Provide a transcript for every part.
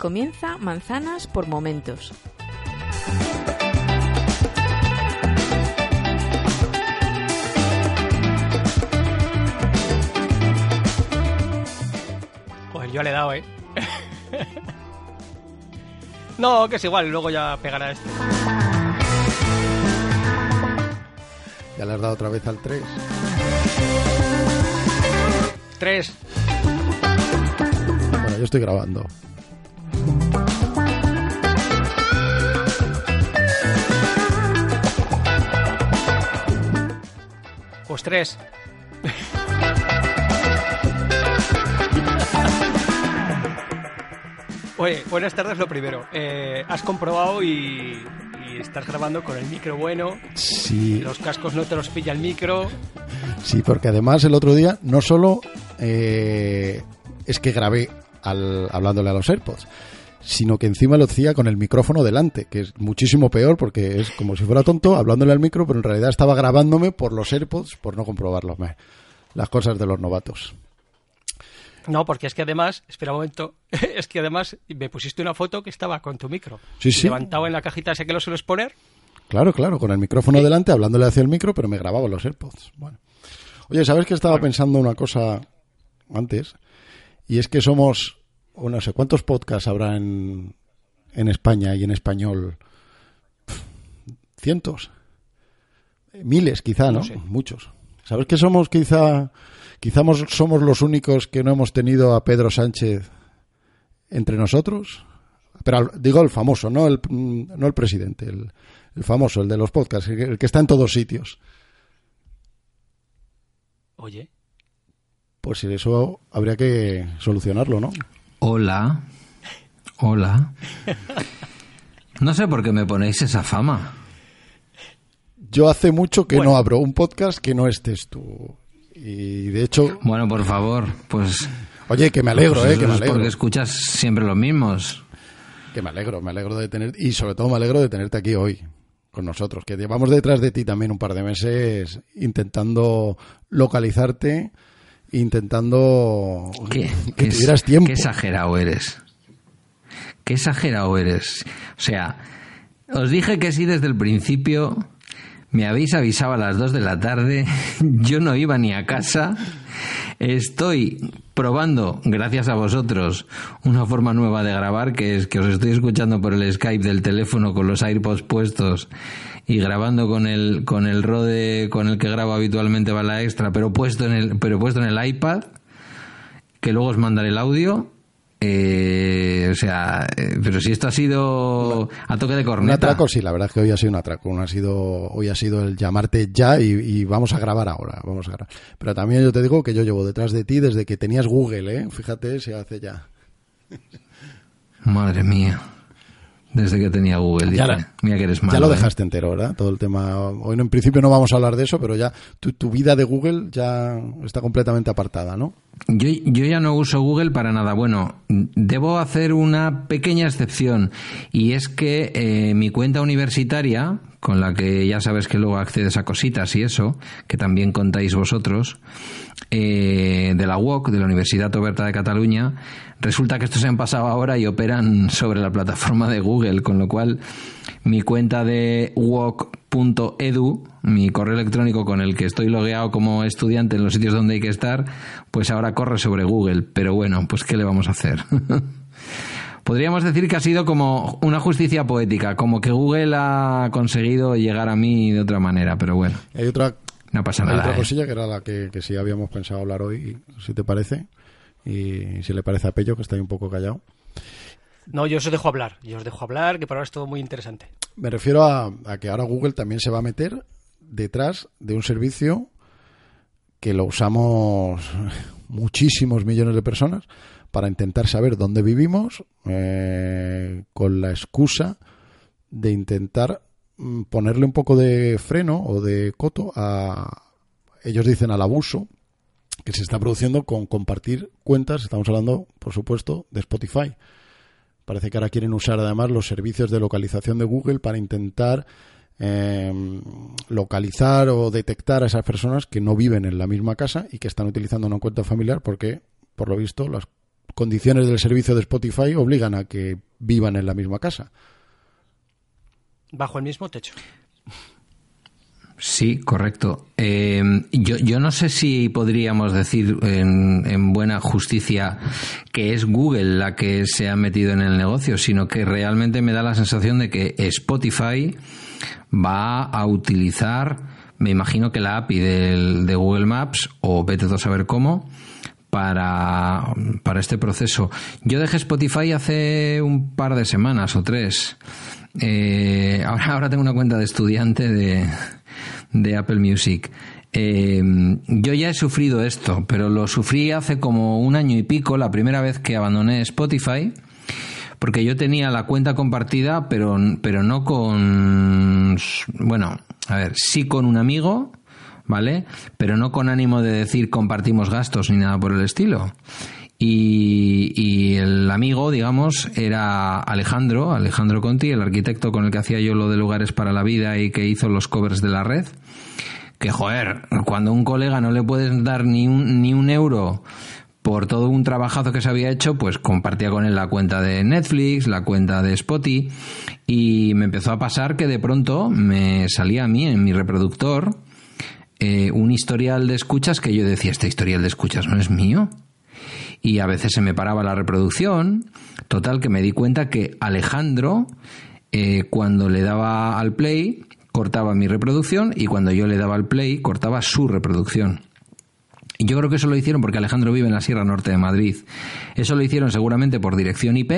comienza Manzanas por Momentos. Pues yo le he dado, ¿eh? no, que es igual, luego ya pegará este. Ya le has dado otra vez al 3. Tres. Bueno, yo estoy grabando. Pues tres. Oye, buenas tardes lo primero. Eh, has comprobado y, y estás grabando con el micro bueno. Sí, Los cascos no te los pilla el micro. sí, porque además el otro día no solo eh, es que grabé al, hablándole a los AirPods, sino que encima lo hacía con el micrófono delante, que es muchísimo peor porque es como si fuera tonto hablándole al micro, pero en realidad estaba grabándome por los AirPods por no comprobarlo. Las cosas de los novatos. No, porque es que además, espera un momento, es que además me pusiste una foto que estaba con tu micro. Sí, sí. Levantado en la cajita ese que lo sueles poner. Claro, claro, con el micrófono delante, hablándole hacia el micro, pero me grababa los AirPods. Bueno. Oye, ¿sabes que estaba pensando una cosa antes? Y es que somos, o no sé, ¿cuántos podcasts habrá en, en España y en español? ¿Cientos? Miles, quizá, ¿no? No sé. Muchos. ¿Sabes que somos quizá, quizá mos- somos los únicos que no hemos tenido a Pedro Sánchez entre nosotros? Pero digo el famoso, no el, no el presidente, el, el famoso, el de los podcasts, el que- el que está en todos sitios. Oye, Pues eso habría que solucionarlo, ¿no? Hola. Hola. No sé por qué me ponéis esa fama. Yo hace mucho que Bueno. no abro un podcast que no estés tú. Y de hecho, Bueno, por favor, pues... oye, que me alegro, pues ¿eh? Que me alegro. porque escuchas siempre los mismos. Que me alegro, me alegro de tener. Y sobre todo me alegro de tenerte aquí hoy con nosotros. Que llevamos detrás de ti también un par de meses intentando localizarte, intentando ¿Qué, que qué tuvieras tiempo. Qué exagerado eres. Qué exagerado eres. O sea, os dije que sí desde el principio. Me habéis avisado a las 2 de la tarde. Yo no iba ni a casa. Estoy probando, gracias a vosotros, una forma nueva de grabar, que es que os estoy escuchando por el Skype del teléfono con los AirPods puestos y grabando con el con el Rode con el que grabo habitualmente va la extra, pero puesto en el pero puesto en el iPad que luego os mandaré el audio. Eh, o sea, eh, pero si esto ha sido a toque de Un corneta. atraco, sí, la verdad es que hoy ha sido un atraco. Un ha sido, hoy ha sido el llamarte ya y, y vamos a grabar ahora. Vamos a grabar. Pero también yo te digo que yo llevo detrás de ti desde que tenías Google, ¿eh? Fíjate, se hace ya. Madre mía. Desde que tenía Google, Ya dice. la- Mira que eres malo. ya lo ¿eh? dejaste entero, ¿verdad? Todo el tema. Hoy en principio no vamos a hablar de eso, pero ya tu, tu vida de Google ya está completamente apartada, ¿no? Yo, yo ya no uso Google para nada. Bueno, debo hacer una pequeña excepción y es que eh, mi cuenta universitaria, con la que ya sabes que luego accedes a cositas y eso, que también contáis vosotros, eh, de la UOC, de la Universidad Oberta de Cataluña, resulta que estos se han pasado ahora y operan sobre la plataforma de Google, con lo cual mi cuenta de uoc.edu, mi correo electrónico con el que estoy logueado como estudiante en los sitios donde hay que estar, pues ahora corre sobre Google. Pero bueno, pues ¿qué le vamos a hacer? Podríamos decir que ha sido como una justicia poética, como que Google ha conseguido llegar a mí de otra manera, pero bueno, Hay otra, no pasa hay nada. otra ¿eh? cosilla que era la que, que sí habíamos pensado hablar hoy, si te parece. Y si le parece a Pello, que está ahí un poco callado. no, yo os dejo hablar. Yo os dejo hablar, que para ahora es todo muy interesante. Me refiero a, a que ahora Google también se va a meter detrás de un servicio que lo usamos muchísimos millones de personas para intentar saber dónde vivimos eh, con la excusa de intentar mm, ponerle un poco de freno o de coto a ellos dicen al abuso que se está produciendo con compartir cuentas estamos hablando por supuesto de Spotify parece que ahora quieren usar además los servicios de localización de Google para intentar eh, localizar o detectar a esas personas que no viven en la misma casa y que están utilizando una cuenta familiar porque, por lo visto, las condiciones del servicio de Spotify obligan a que vivan en la misma casa. Bajo el mismo techo. Sí, correcto. Eh, yo, yo, no sé si podríamos decir en, en, buena justicia que es Google la que se ha metido en el negocio, sino que realmente me da la sensación de que Spotify va a utilizar, me imagino que la API del, de Google Maps, o vete a saber cómo, para, para este proceso. Yo dejé Spotify hace un par de semanas o tres. Eh, ahora, ahora tengo una cuenta de estudiante de, de Apple Music. Eh, yo ya he sufrido esto, pero lo sufrí hace como un año y pico, la primera vez que abandoné Spotify, porque yo tenía la cuenta compartida, pero, pero no con, bueno, a ver, sí con un amigo, ¿vale? Pero no con ánimo de decir compartimos gastos ni nada por el estilo. Y, el amigo, digamos, era Alejandro, Alejandro Conti, el arquitecto con el que hacía yo lo de lugares para la vida y que hizo los covers de la red. Que joder, cuando a un colega no le puedes dar ni un, ni un euro por todo un trabajazo que se había hecho, pues compartía con él la cuenta de Netflix, la cuenta de Spotify, y me empezó a pasar que de pronto me salía a mí en mi reproductor eh, un historial de escuchas que yo decía, este historial de escuchas no es mío y a veces se me paraba la reproducción. Total, que me di cuenta que Alejandro, eh, cuando le daba al play, cortaba mi reproducción y cuando yo le daba al play, cortaba su reproducción. Y yo creo que eso lo hicieron porque Alejandro vive en la Sierra Norte de Madrid. Eso lo hicieron seguramente por dirección IP.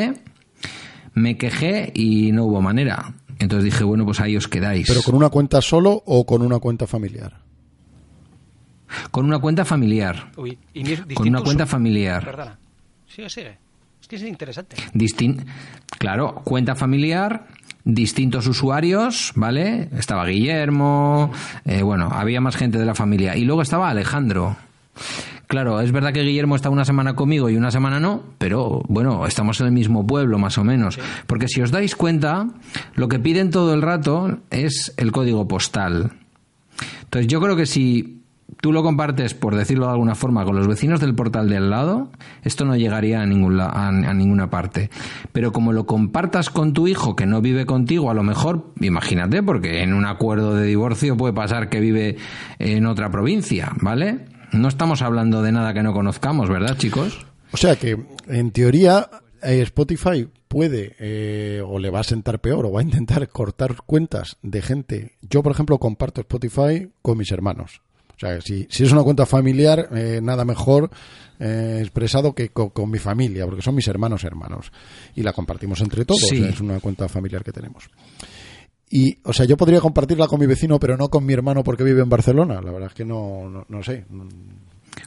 Me quejé y no hubo manera. Entonces dije, bueno, pues ahí os quedáis. ¿Pero con una cuenta solo o con una cuenta familiar? Con una cuenta familiar. Uy, y con una cuenta familiar. Perdona. Sí, sigue. Es que es interesante. Distin claro, cuenta familiar, distintos usuarios, ¿vale? Estaba Guillermo, eh, bueno, había más gente de la familia. Y luego estaba Alejandro. Claro, es verdad que Guillermo está una semana conmigo y una semana no, pero bueno, estamos en el mismo pueblo más o menos. Porque si os dais cuenta, lo que piden todo el rato es el código postal. Entonces yo creo que si tú lo compartes, por decirlo de alguna forma, con los vecinos del portal de al lado, esto no llegaría a, ningún a, ninguna parte. Pero como lo compartas con tu hijo que no vive contigo, a lo mejor, imagínate, porque en un acuerdo de divorcio puede pasar que vive en otra provincia, ¿vale? No estamos hablando de nada que no conozcamos, ¿verdad, chicos? O sea que, en teoría, eh, Spotify puede eh, o le va a sentar peor o va a intentar cortar cuentas de gente. Yo, por ejemplo, comparto Spotify con mis hermanos. O sea, si, si es una cuenta familiar, eh, nada mejor eh, expresado que con, mi familia, porque son mis hermanos hermanos. Y la compartimos entre todos, es una cuenta familiar que tenemos. Y, o sea, yo podría compartirla con mi vecino, pero no con mi hermano porque vive en Barcelona. La verdad es que no, no, sé.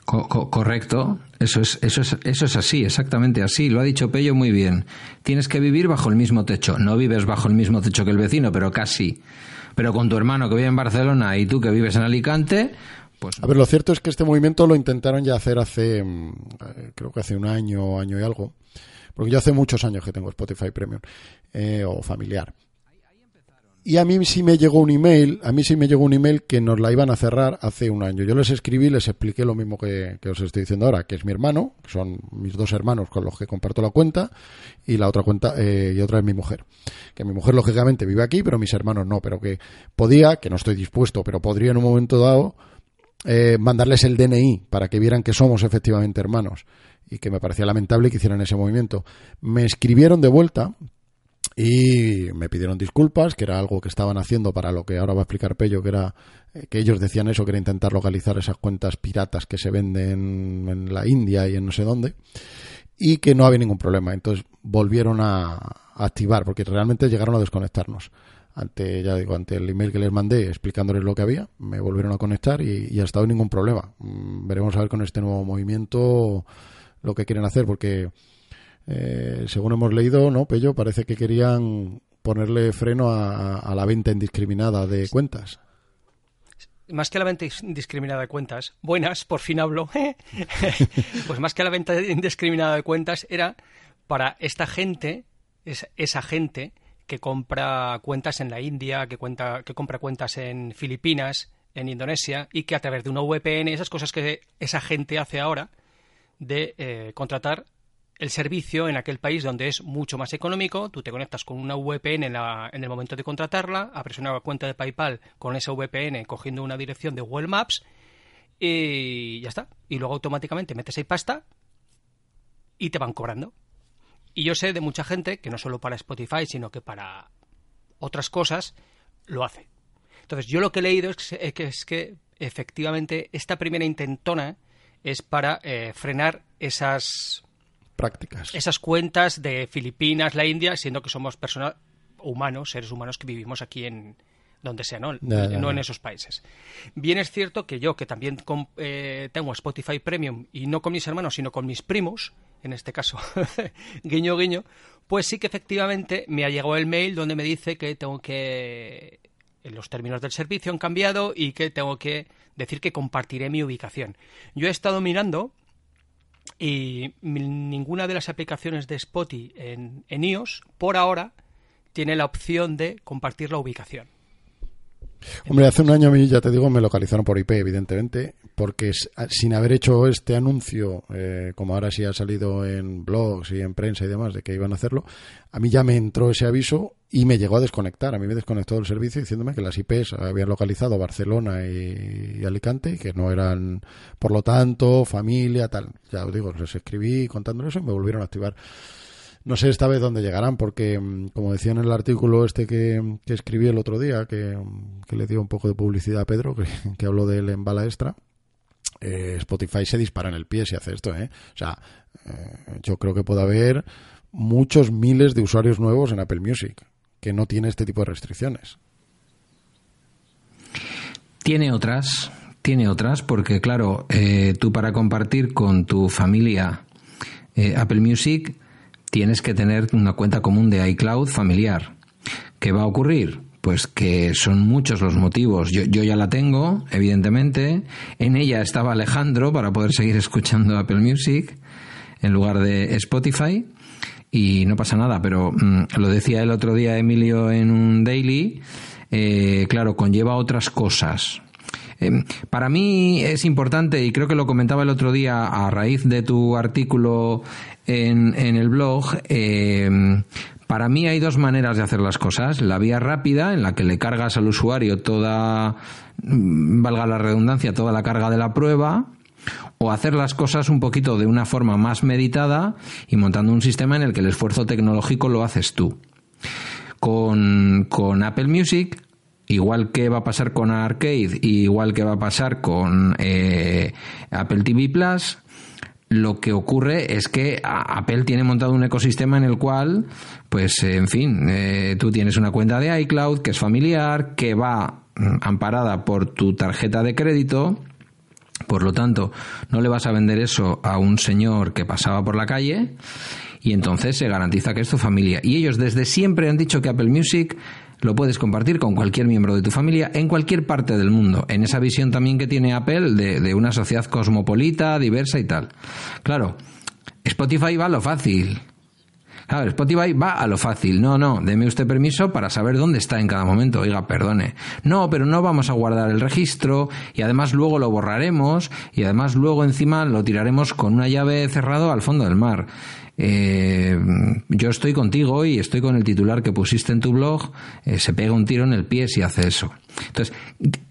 correcto, eso es, eso, es, eso es así, exactamente así. Lo ha dicho Pello muy bien. Tienes que vivir bajo el mismo techo. No vives bajo el mismo techo que el vecino, pero casi. Pero con tu hermano que vive en Barcelona y tú que vives en Alicante, pues... A ver, lo cierto es que este movimiento lo intentaron ya hacer hace, mm, eh, creo que hace un año, año y algo. Porque yo hace muchos años que tengo Spotify Premium eh, o familiar. Y a mí sí me llegó un email, a mí sí me llegó un email que nos la iban a cerrar hace un año. Yo les escribí, les expliqué lo mismo que, os estoy diciendo ahora, que es mi hermano, que son mis dos hermanos con los que comparto la cuenta, y la otra cuenta, eh, y otra es mi mujer. Que mi mujer lógicamente vive aquí, pero mis hermanos no, pero que podía, que no estoy dispuesto, pero podría en un momento dado eh, mandarles el DNI para que vieran que somos efectivamente hermanos y que me parecía lamentable que hicieran ese movimiento. Me escribieron de vuelta y me pidieron disculpas, que era algo que estaban haciendo para lo que ahora va a explicar Pello, que era eh, que ellos decían eso, que era intentar localizar esas cuentas piratas que se venden en la India y en no sé dónde, y que no había ningún problema. Entonces volvieron a, activar, porque realmente llegaron a desconectarnos ante ya digo ante el email que les mandé explicándoles lo que había me volvieron a conectar y, y ha estado ningún problema Mm, veremos a ver con este nuevo movimiento lo que quieren hacer porque eh, según hemos leído no Pello parece que querían ponerle freno a, a la venta indiscriminada de cuentas. Más que la venta indiscriminada de cuentas, buenas, por fin hablo, pues más que la venta indiscriminada de cuentas era para esta gente, es, esa gente que compra cuentas en la India, que, cuenta, que compra cuentas en Filipinas, en Indonesia, y que a través de una VPN, esas cosas que esa gente hace ahora, de eh, contratar el servicio en aquel país donde es mucho más económico, tú te conectas con una VPN en, el momento de contratarla, abres una cuenta de PayPal con esa VPN cogiendo una dirección de Google Maps y ya está. Y luego automáticamente metes ahí pasta y te van cobrando. Y yo sé de mucha gente que no solo para Spotify, sino que para otras cosas lo hace. Entonces, yo lo que he leído es que, que, es que efectivamente esta primera intentona es para eh, frenar esas prácticas. Esas cuentas de Filipinas, la India, siendo que somos personas humanos, seres humanos que vivimos aquí en donde sea, ¿no? No en esos países. Bien es cierto que yo, que también eh, tengo Spotify Premium, y no con mis hermanos, sino con mis primos, en este caso, guiño, guiño, pues sí que efectivamente me ha llegado el mail donde me dice que tengo que los términos del servicio han cambiado y que tengo que decir que compartiré mi ubicación. Yo he estado mirando y ninguna de las aplicaciones de Spotify en, en iOS, por ahora, tiene la opción de compartir la ubicación. Hombre, hace un año a mí, ya te digo, me localizaron por IP, evidentemente, porque sin haber hecho este anuncio, eh, como ahora sí ha salido en blogs y en prensa y demás, de que iban a hacerlo, a mí ya me entró ese aviso y me llegó a desconectar. A mí me desconectó el servicio diciéndome que las IPs habían localizado Barcelona y, Alicante y que no eran, por lo tanto, familia, tal. Ya os digo, les escribí contándoles eso y me volvieron a activar. No sé esta vez dónde llegarán, porque, mm, como decía en el artículo este que, que escribí el otro día, que, mm, que le dio un poco de publicidad a Pedro, que, que habló de él en Bala Extra, eh, Spotify se dispara en el pie si hace esto, ¿eh? O sea, eh, yo creo que puede haber muchos miles de usuarios nuevos en Apple Music que no tiene este tipo de restricciones. Tiene otras, tiene otras, porque claro, eh, tú para compartir con tu familia eh, Apple Music tienes que tener una cuenta común de iCloud familiar. ¿Qué va a ocurrir? Pues que son muchos los motivos. Yo, yo ya la tengo, evidentemente. En ella estaba Alejandro para poder seguir escuchando Apple Music en lugar de Spotify. Y no pasa nada, pero mm, lo decía el otro día Emilio en un daily, eh, claro, conlleva otras cosas. Eh, para mí es importante, y creo que lo comentaba el otro día a raíz de tu artículo en, en el blog, eh, para mí hay dos maneras de hacer las cosas. La vía rápida, en la que le cargas al usuario toda, mm, valga la redundancia, toda la carga de la prueba, o hacer las cosas un poquito de una forma más meditada y montando un sistema en el que el esfuerzo tecnológico lo haces tú. Con, con Apple Music, igual que va a pasar con Arcade, igual que va a pasar con eh, Apple TV Plus, lo que ocurre es que Apple tiene montado un ecosistema en el cual, pues, eh, en fin, eh, tú tienes una cuenta de iCloud que es familiar, que va mm, amparada por tu tarjeta de crédito. Por lo tanto, no le vas a vender eso a un señor que pasaba por la calle y entonces se garantiza que es tu familia. Y ellos desde siempre han dicho que Apple Music lo puedes compartir con cualquier miembro de tu familia en cualquier parte del mundo. En esa visión también que tiene Apple de, una sociedad cosmopolita, diversa y tal. Claro, Spotify va a lo fácil. Claro, Spotify va a lo fácil. No, no, deme usted permiso para saber dónde está en cada momento. Oiga, perdone. No, pero no vamos a guardar el registro y además luego lo borraremos y además luego encima lo tiraremos con una llave cerrado al fondo del mar. Eh, yo estoy contigo y estoy con el titular que pusiste en tu blog. eh, se pega un tiro en el pie si hace eso. Entonces,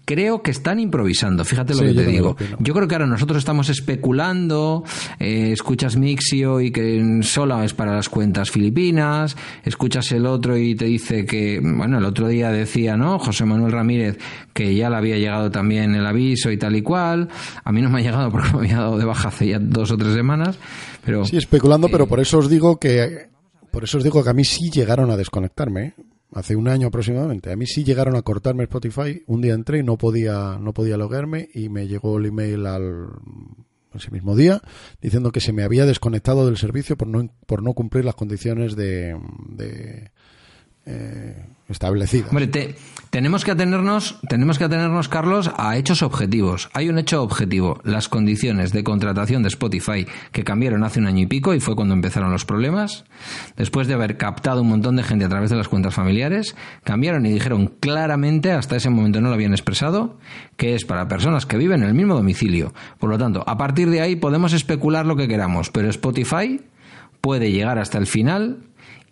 creo que están improvisando. Fíjate lo Sí, que te digo. Yo creo que ahora nosotros estamos especulando, eh, escuchas Mixio y que solo es para las cuentas filipinas, escuchas el otro y te dice que, bueno, el otro día decía, ¿no? José Manuel Ramírez, que ya le había llegado también el aviso y tal y cual. A mí no me ha llegado porque me había dado de baja hace ya dos o tres semanas, pero... Sí, especulando, Eh, pero por eso os digo que por eso os digo que a mí sí llegaron a desconectarme. ¿eh? hace un año aproximadamente. A mí sí llegaron a cortarme Spotify. Un día entré y no podía, no podía loguearme y me llegó el email al ese mismo día diciendo que se me había desconectado del servicio por no, por no cumplir las condiciones de, de eh, establecidas. Hombre, tenemos que atenernos, tenemos que atenernos, Carlos, a hechos objetivos. Hay un hecho objetivo, las condiciones de contratación de Spotify que cambiaron hace un año y pico y fue cuando empezaron los problemas. Después de haber captado un montón de gente a través de las cuentas familiares, cambiaron y dijeron claramente, hasta ese momento no lo habían expresado, que es para personas que viven en el mismo domicilio. Por lo tanto, a partir de ahí podemos especular lo que queramos, pero Spotify puede llegar hasta el final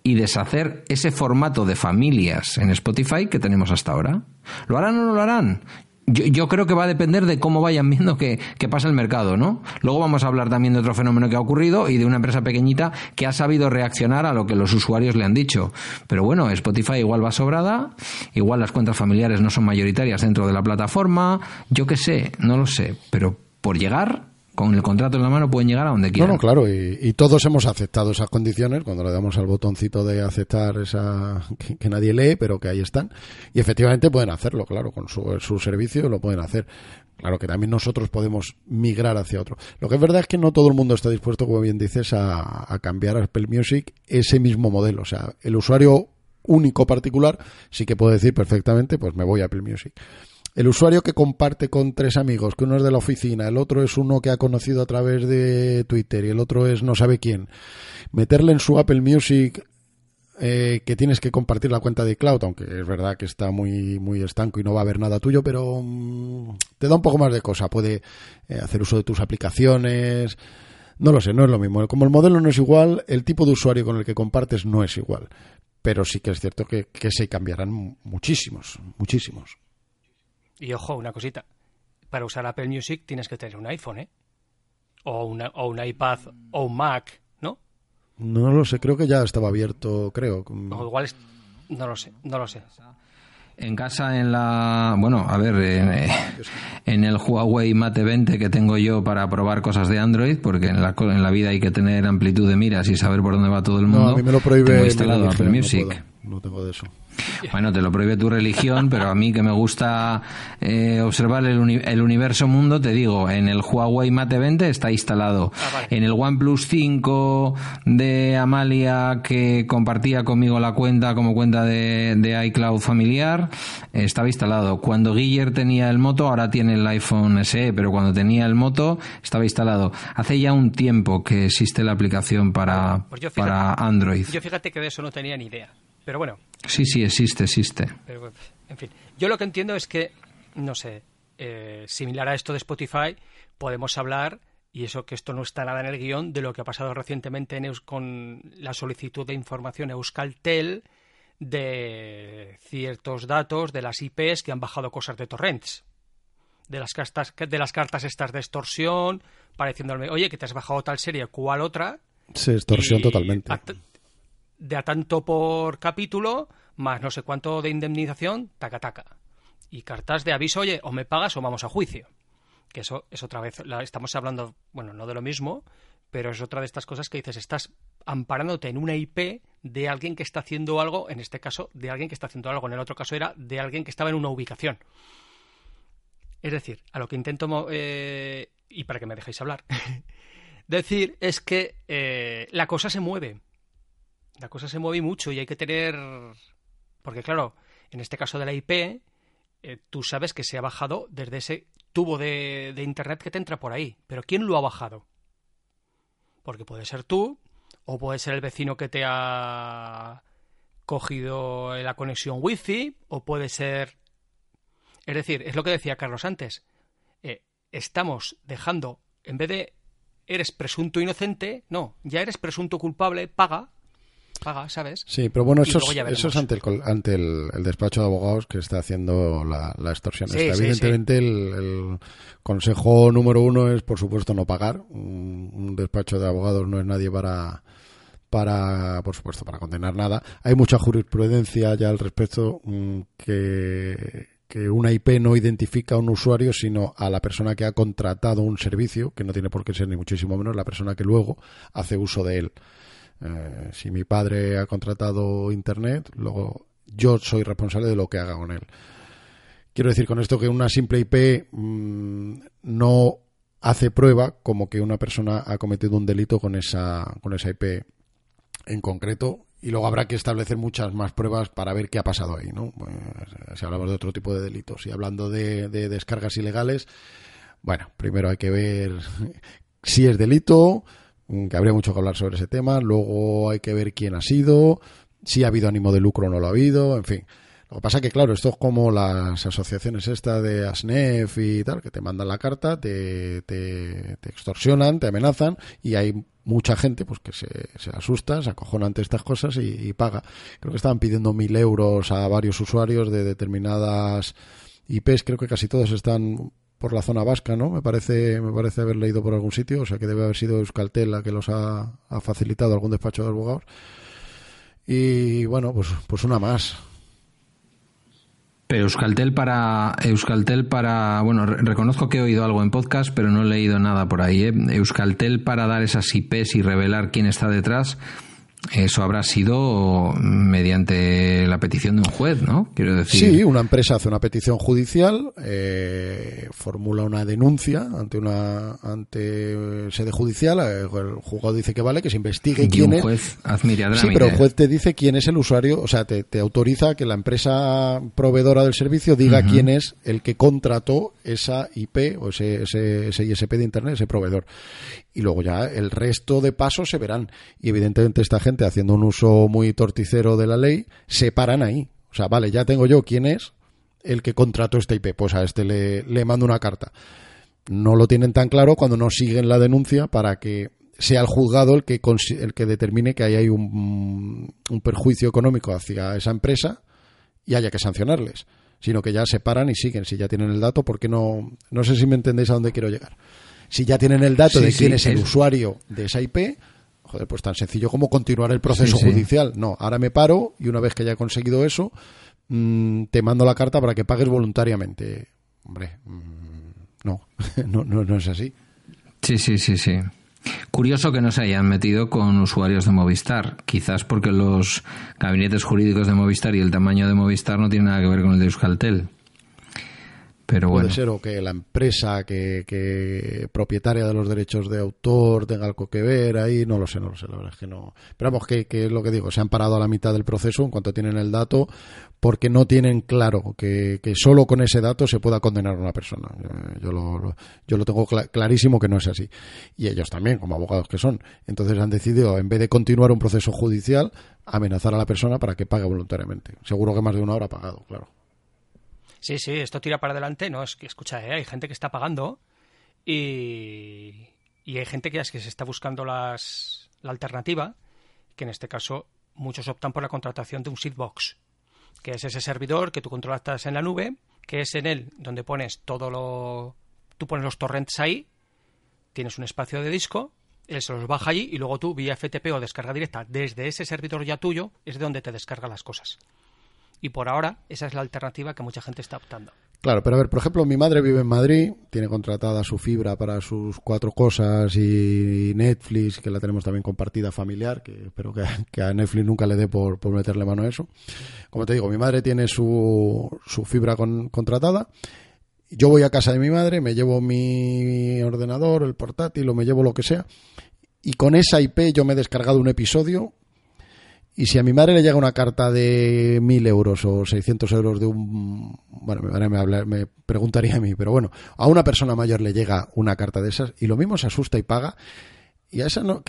y deshacer ese formato de familias en Spotify que tenemos hasta ahora. ¿Lo harán o no lo harán? Yo, creo que va a depender de cómo vayan viendo que, pasa el mercado, ¿no? Luego vamos a hablar también de otro fenómeno que ha ocurrido y de una empresa pequeñita que ha sabido reaccionar a lo que los usuarios le han dicho. Pero bueno, Spotify igual va sobrada, igual las cuentas familiares no son mayoritarias dentro de la plataforma, yo qué sé, no lo sé, pero por llegar con el contrato en la mano pueden llegar a donde quieran. No, claro, y, todos hemos aceptado esas condiciones cuando le damos al botoncito de aceptar esa que, nadie lee, pero que ahí están. Y efectivamente pueden hacerlo, claro, con su, su servicio lo pueden hacer. Claro que también nosotros podemos migrar hacia otro. Lo que es verdad es que no todo el mundo está dispuesto, como bien dices, a, a cambiar a Apple Music ese mismo modelo. O sea, el usuario único particular sí que puede decir perfectamente, pues me voy a Apple Music. El usuario que comparte con tres amigos, que uno es de la oficina, el otro es uno que ha conocido a través de Twitter y el otro es no sabe quién, meterle en su Apple Music eh, que tienes que compartir la cuenta de cloud, aunque es verdad que está muy, muy estanco y no va a haber nada tuyo, pero mm, te da un poco más de cosa. Puede eh, hacer uso de tus aplicaciones. No lo sé, no es lo mismo. Como el modelo no es igual, el tipo de usuario con el que compartes no es igual. Pero sí que es cierto que, que se cambiarán muchísimos, muchísimos. Y ojo, una cosita. Para usar Apple Music tienes que tener un iPhone, ¿eh? O, una, o un iPad o un Mac, ¿no? No lo sé, creo que ya estaba abierto, creo. O igual es... No lo sé, no lo sé. En casa, en la. Bueno, a ver, eh, en, el Huawei Mate 20 que tengo yo para probar cosas de Android, porque en la, en la vida hay que tener amplitud de miras y saber por dónde va todo el mundo. No, a mí me lo prohíbe. Tengo instalado Apple Music. no tengo de eso. Bueno, te lo prohíbe tu religión, pero a mí que me gusta eh, observar el, universo mundo, te digo, en el Huawei Mate 20 está instalado. Ah, en el OnePlus 5 de Amalia, que compartía conmigo la cuenta como cuenta de, iCloud familiar, estaba instalado. Cuando Guiller tenía el Moto, ahora tiene el iPhone SE, pero cuando tenía el Moto, estaba instalado. Hace ya un tiempo que existe la aplicación para, pues para Android. Yo fíjate que de eso no tenía ni idea. Pero bueno. Sí, sí, existe, existe. en fin, yo lo que entiendo es que, no sé, eh, similar a esto de Spotify, podemos hablar, y eso que esto no está nada en el guion, de lo que ha pasado recientemente en con la solicitud de información Euskaltel de ciertos datos de las IPs que han bajado cosas de torrents. De las, cartas, de las cartas estas de extorsión, pareciéndome, oye, que te has bajado tal serie, ¿cuál otra? Sí, extorsión totalmente de a tanto por capítulo, más no sé cuánto de indemnización, taca taca. Y cartas de aviso, oye, o me pagas o vamos a juicio. Que eso es otra vez, estamos hablando, bueno, no de lo mismo, pero es otra de estas cosas que dices, estás amparándote en una IP de alguien que está haciendo algo, en este caso, de alguien que está haciendo algo, en el otro caso era de alguien que estaba en una ubicación. Es decir, a lo que intento, eh, y para que me dejéis hablar, decir es que eh, la cosa se mueve la cosa se mueve mucho y hay que tener... Porque claro, en este caso de la IP, eh, tú sabes que se ha bajado desde ese tubo de, Internet que te entra por ahí. Pero ¿quién lo ha bajado? Porque puede ser tú, o puede ser el vecino que te ha cogido la conexión wifi, o puede ser... Es decir, es lo que decía Carlos antes. Eh, estamos dejando, en vez de eres presunto inocente, no, ya eres presunto culpable, paga, paga, ¿sabes? Sí, pero bueno, eso, es, ante, el, ante el, despacho de abogados que está haciendo la, extorsión. Evidentemente, El, consejo número uno es, por supuesto, no pagar. Un, despacho de abogados no es nadie para para, por supuesto, para condenar nada. Hay mucha jurisprudencia ya al respecto mm, que, que una IP no identifica a un usuario, sino a la persona que ha contratado un servicio, que no tiene por qué ser ni muchísimo menos la persona que luego hace uso de él. Eh, si mi padre ha contratado Internet, luego yo soy responsable de lo que haga con él. Quiero decir con esto que una simple IP mm, no hace prueba como que una persona ha cometido un delito con esa, con esa IP en concreto y luego habrá que establecer muchas más pruebas para ver qué ha pasado ahí, ¿no? Pues, si hablamos de otro tipo de delitos y hablando de, de descargas ilegales, bueno, primero hay que ver si es delito, que habría mucho que hablar sobre ese tema, luego hay que ver quién ha sido, si ha habido ánimo de lucro o no lo ha habido, en fin. Lo que pasa que, claro, esto es como las asociaciones estas de ASNEF y tal, que te mandan la carta, te, te, extorsionan, te amenazan y hay mucha gente pues que se, se asusta, se acojona ante estas cosas y, paga. Creo que estaban pidiendo mil euros a varios usuarios de determinadas IPs, creo que casi todos están por la zona vasca, ¿no? Me parece, me parece haber leído por algún sitio, o sea que debe haber sido Euskaltel la que los ha, facilitado algún despacho de abogados. Y bueno, pues, pues una más. Pero Euskaltel para Euskaltel para bueno reconozco que he oído algo en podcast pero no he leído nada por ahí ¿eh? Euskaltel para dar esas IPs y revelar quién está detrás eso habrá sido mediante la petición de un juez, ¿no? Quiero decir. Sí, una empresa hace una petición judicial, eh, formula una denuncia ante una ante sede judicial, eh, el juzgado dice que vale, que se investigue quién un juez es. Sí, pero el juez te dice quién es el usuario, o sea, te, autoriza que la empresa proveedora del servicio diga quién es el que contrató esa IP o ese, ese, ese ISP de Internet, ese proveedor y luego ya el resto de pasos se verán. Y evidentemente esta gente haciendo un uso muy torticero de la ley, se paran ahí. O sea, vale, ya tengo yo quién es el que contrató este IP, pues a este le, le mando una carta. No lo tienen tan claro cuando no siguen la denuncia para que sea el juzgado el que, el que determine que ahí hay un, un perjuicio económico hacia esa empresa y haya que sancionarles, sino que ya se paran y siguen. Si ya tienen el dato, porque no, no sé si me entendéis a dónde quiero llegar. Si ya tienen el dato de quién es el usuario de esa IP, joder, pues tan sencillo como continuar el proceso judicial. No, ahora me paro y una vez que haya conseguido eso, mm, te mando la carta para que pagues voluntariamente. Hombre, mm, no, no, no, es así. Sí, sí, sí, sí. Curioso que no se hayan metido con usuarios de Movistar, quizás porque los gabinetes jurídicos de Movistar y el tamaño de Movistar no tienen nada que ver con el de Euskaltel. Puede ser o que la empresa que, propietaria de los derechos de autor tenga algo que ver ahí, no lo sé, no lo sé, la verdad es que no. Pero vamos, que, es lo que digo, se han parado a la mitad del proceso en cuanto tienen el dato, porque no tienen claro que, que solo con ese dato se pueda condenar a una persona. Yo lo, yo lo tengo clarísimo que no es así. Y ellos también, como abogados que son. Entonces han decidido, en vez de continuar un proceso judicial, amenazar a la persona para que pague voluntariamente. Seguro que más de una hora ha pagado, claro. Sí, sí, esto tira para adelante. No, es que escucha, ¿eh? hay gente que está pagando y, y hay gente que es que se está buscando las, la alternativa, que en este caso muchos optan por la contratación de un seedbox, que es ese servidor que tú controlas en la nube, que es en él donde pones todo lo... Tú pones los torrents ahí, tienes un espacio de disco, él se los baja allí y luego tú vía FTP o descarga directa desde ese servidor ya tuyo es de donde te descarga las cosas. Y por ahora esa es la alternativa que mucha gente está optando. Claro, pero a ver, por ejemplo, mi madre vive en Madrid, tiene contratada su fibra para sus cuatro cosas y Netflix, que la tenemos también compartida familiar, que espero que, a Netflix nunca le dé por, meterle mano a eso. Como te digo, mi madre tiene su, su fibra contratada. Yo voy a casa de mi madre, me llevo mi ordenador, el portátil o me llevo lo que sea. Y con esa IP yo me he descargado un episodio y si a mi madre le llega una carta de mil euros o 600 euros de un... Bueno, mi madre me, me preguntaría a mí, pero bueno, a una persona mayor le llega una carta de esas y lo mismo se asusta y paga. Y a esa no...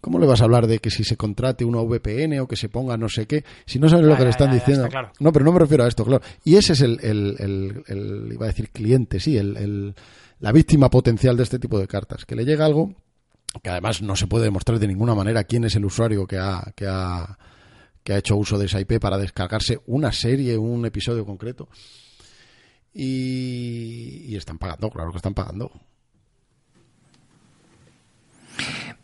¿Cómo le vas a hablar de que si se contrate una VPN o que se ponga no sé qué? Si no sabes lo que le están diciendo... No, pero no me refiero a esto, claro. Y ese es el, el, el, iba a decir cliente, sí, el, la víctima potencial de este tipo de cartas. Que le llega algo que además no se puede demostrar de ninguna manera quién es el usuario que ha, que ha, que ha hecho uso de esa IP para descargarse una serie, un episodio concreto. Y, están pagando, claro que están pagando.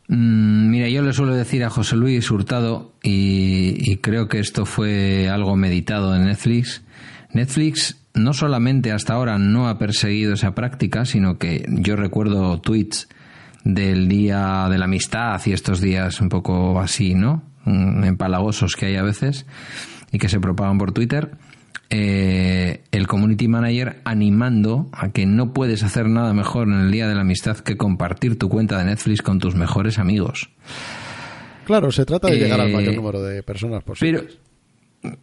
Mm, mira, yo le suelo decir a José Luis Hurtado, y, y, creo que esto fue algo meditado en Netflix. Netflix no solamente hasta ahora no ha perseguido esa práctica, sino que yo recuerdo tweets del día de la amistad y estos días un poco así, ¿no? Mm, empalagosos que hay a veces. y que se propagan por Twitter, eh, el community manager animando a que no puedes hacer nada mejor en el día de la amistad que compartir tu cuenta de Netflix con tus mejores amigos. Claro, se trata de llegar al mayor Eh, número de personas posible. Pero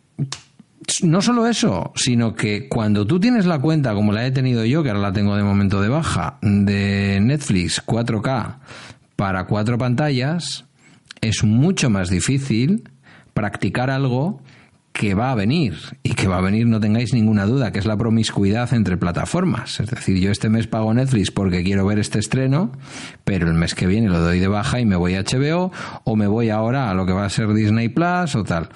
no solo eso, sino que cuando tú tienes la cuenta, como la he tenido yo, que ahora la tengo de momento de baja, de Netflix 4K para cuatro pantallas, es mucho más difícil practicar algo que va a venir y que va a venir, no tengáis ninguna duda, que es la promiscuidad entre plataformas. Es decir, yo este mes pago Netflix porque quiero ver este estreno, pero el mes que viene lo doy de baja y me voy a HBO o me voy ahora a lo que va a ser Disney Plus o tal.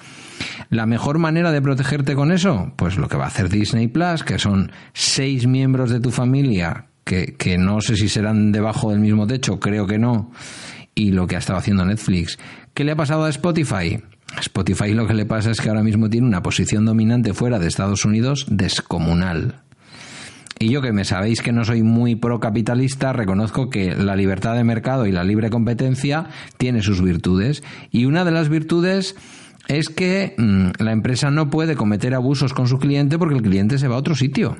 La mejor manera de protegerte con eso, pues lo que va a hacer Disney Plus, que son seis miembros de tu familia que, que no sé si serán debajo del mismo techo, creo que no, y lo que ha estado haciendo Netflix. ¿Qué le ha pasado a Spotify? Spotify lo que le pasa es que ahora mismo tiene una posición dominante fuera de Estados Unidos descomunal. Y yo que me sabéis que no soy muy procapitalista, reconozco que la libertad de mercado y la libre competencia tiene sus virtudes. Y una de las virtudes es que mm, la empresa no puede cometer abusos con su cliente porque el cliente se va a otro sitio.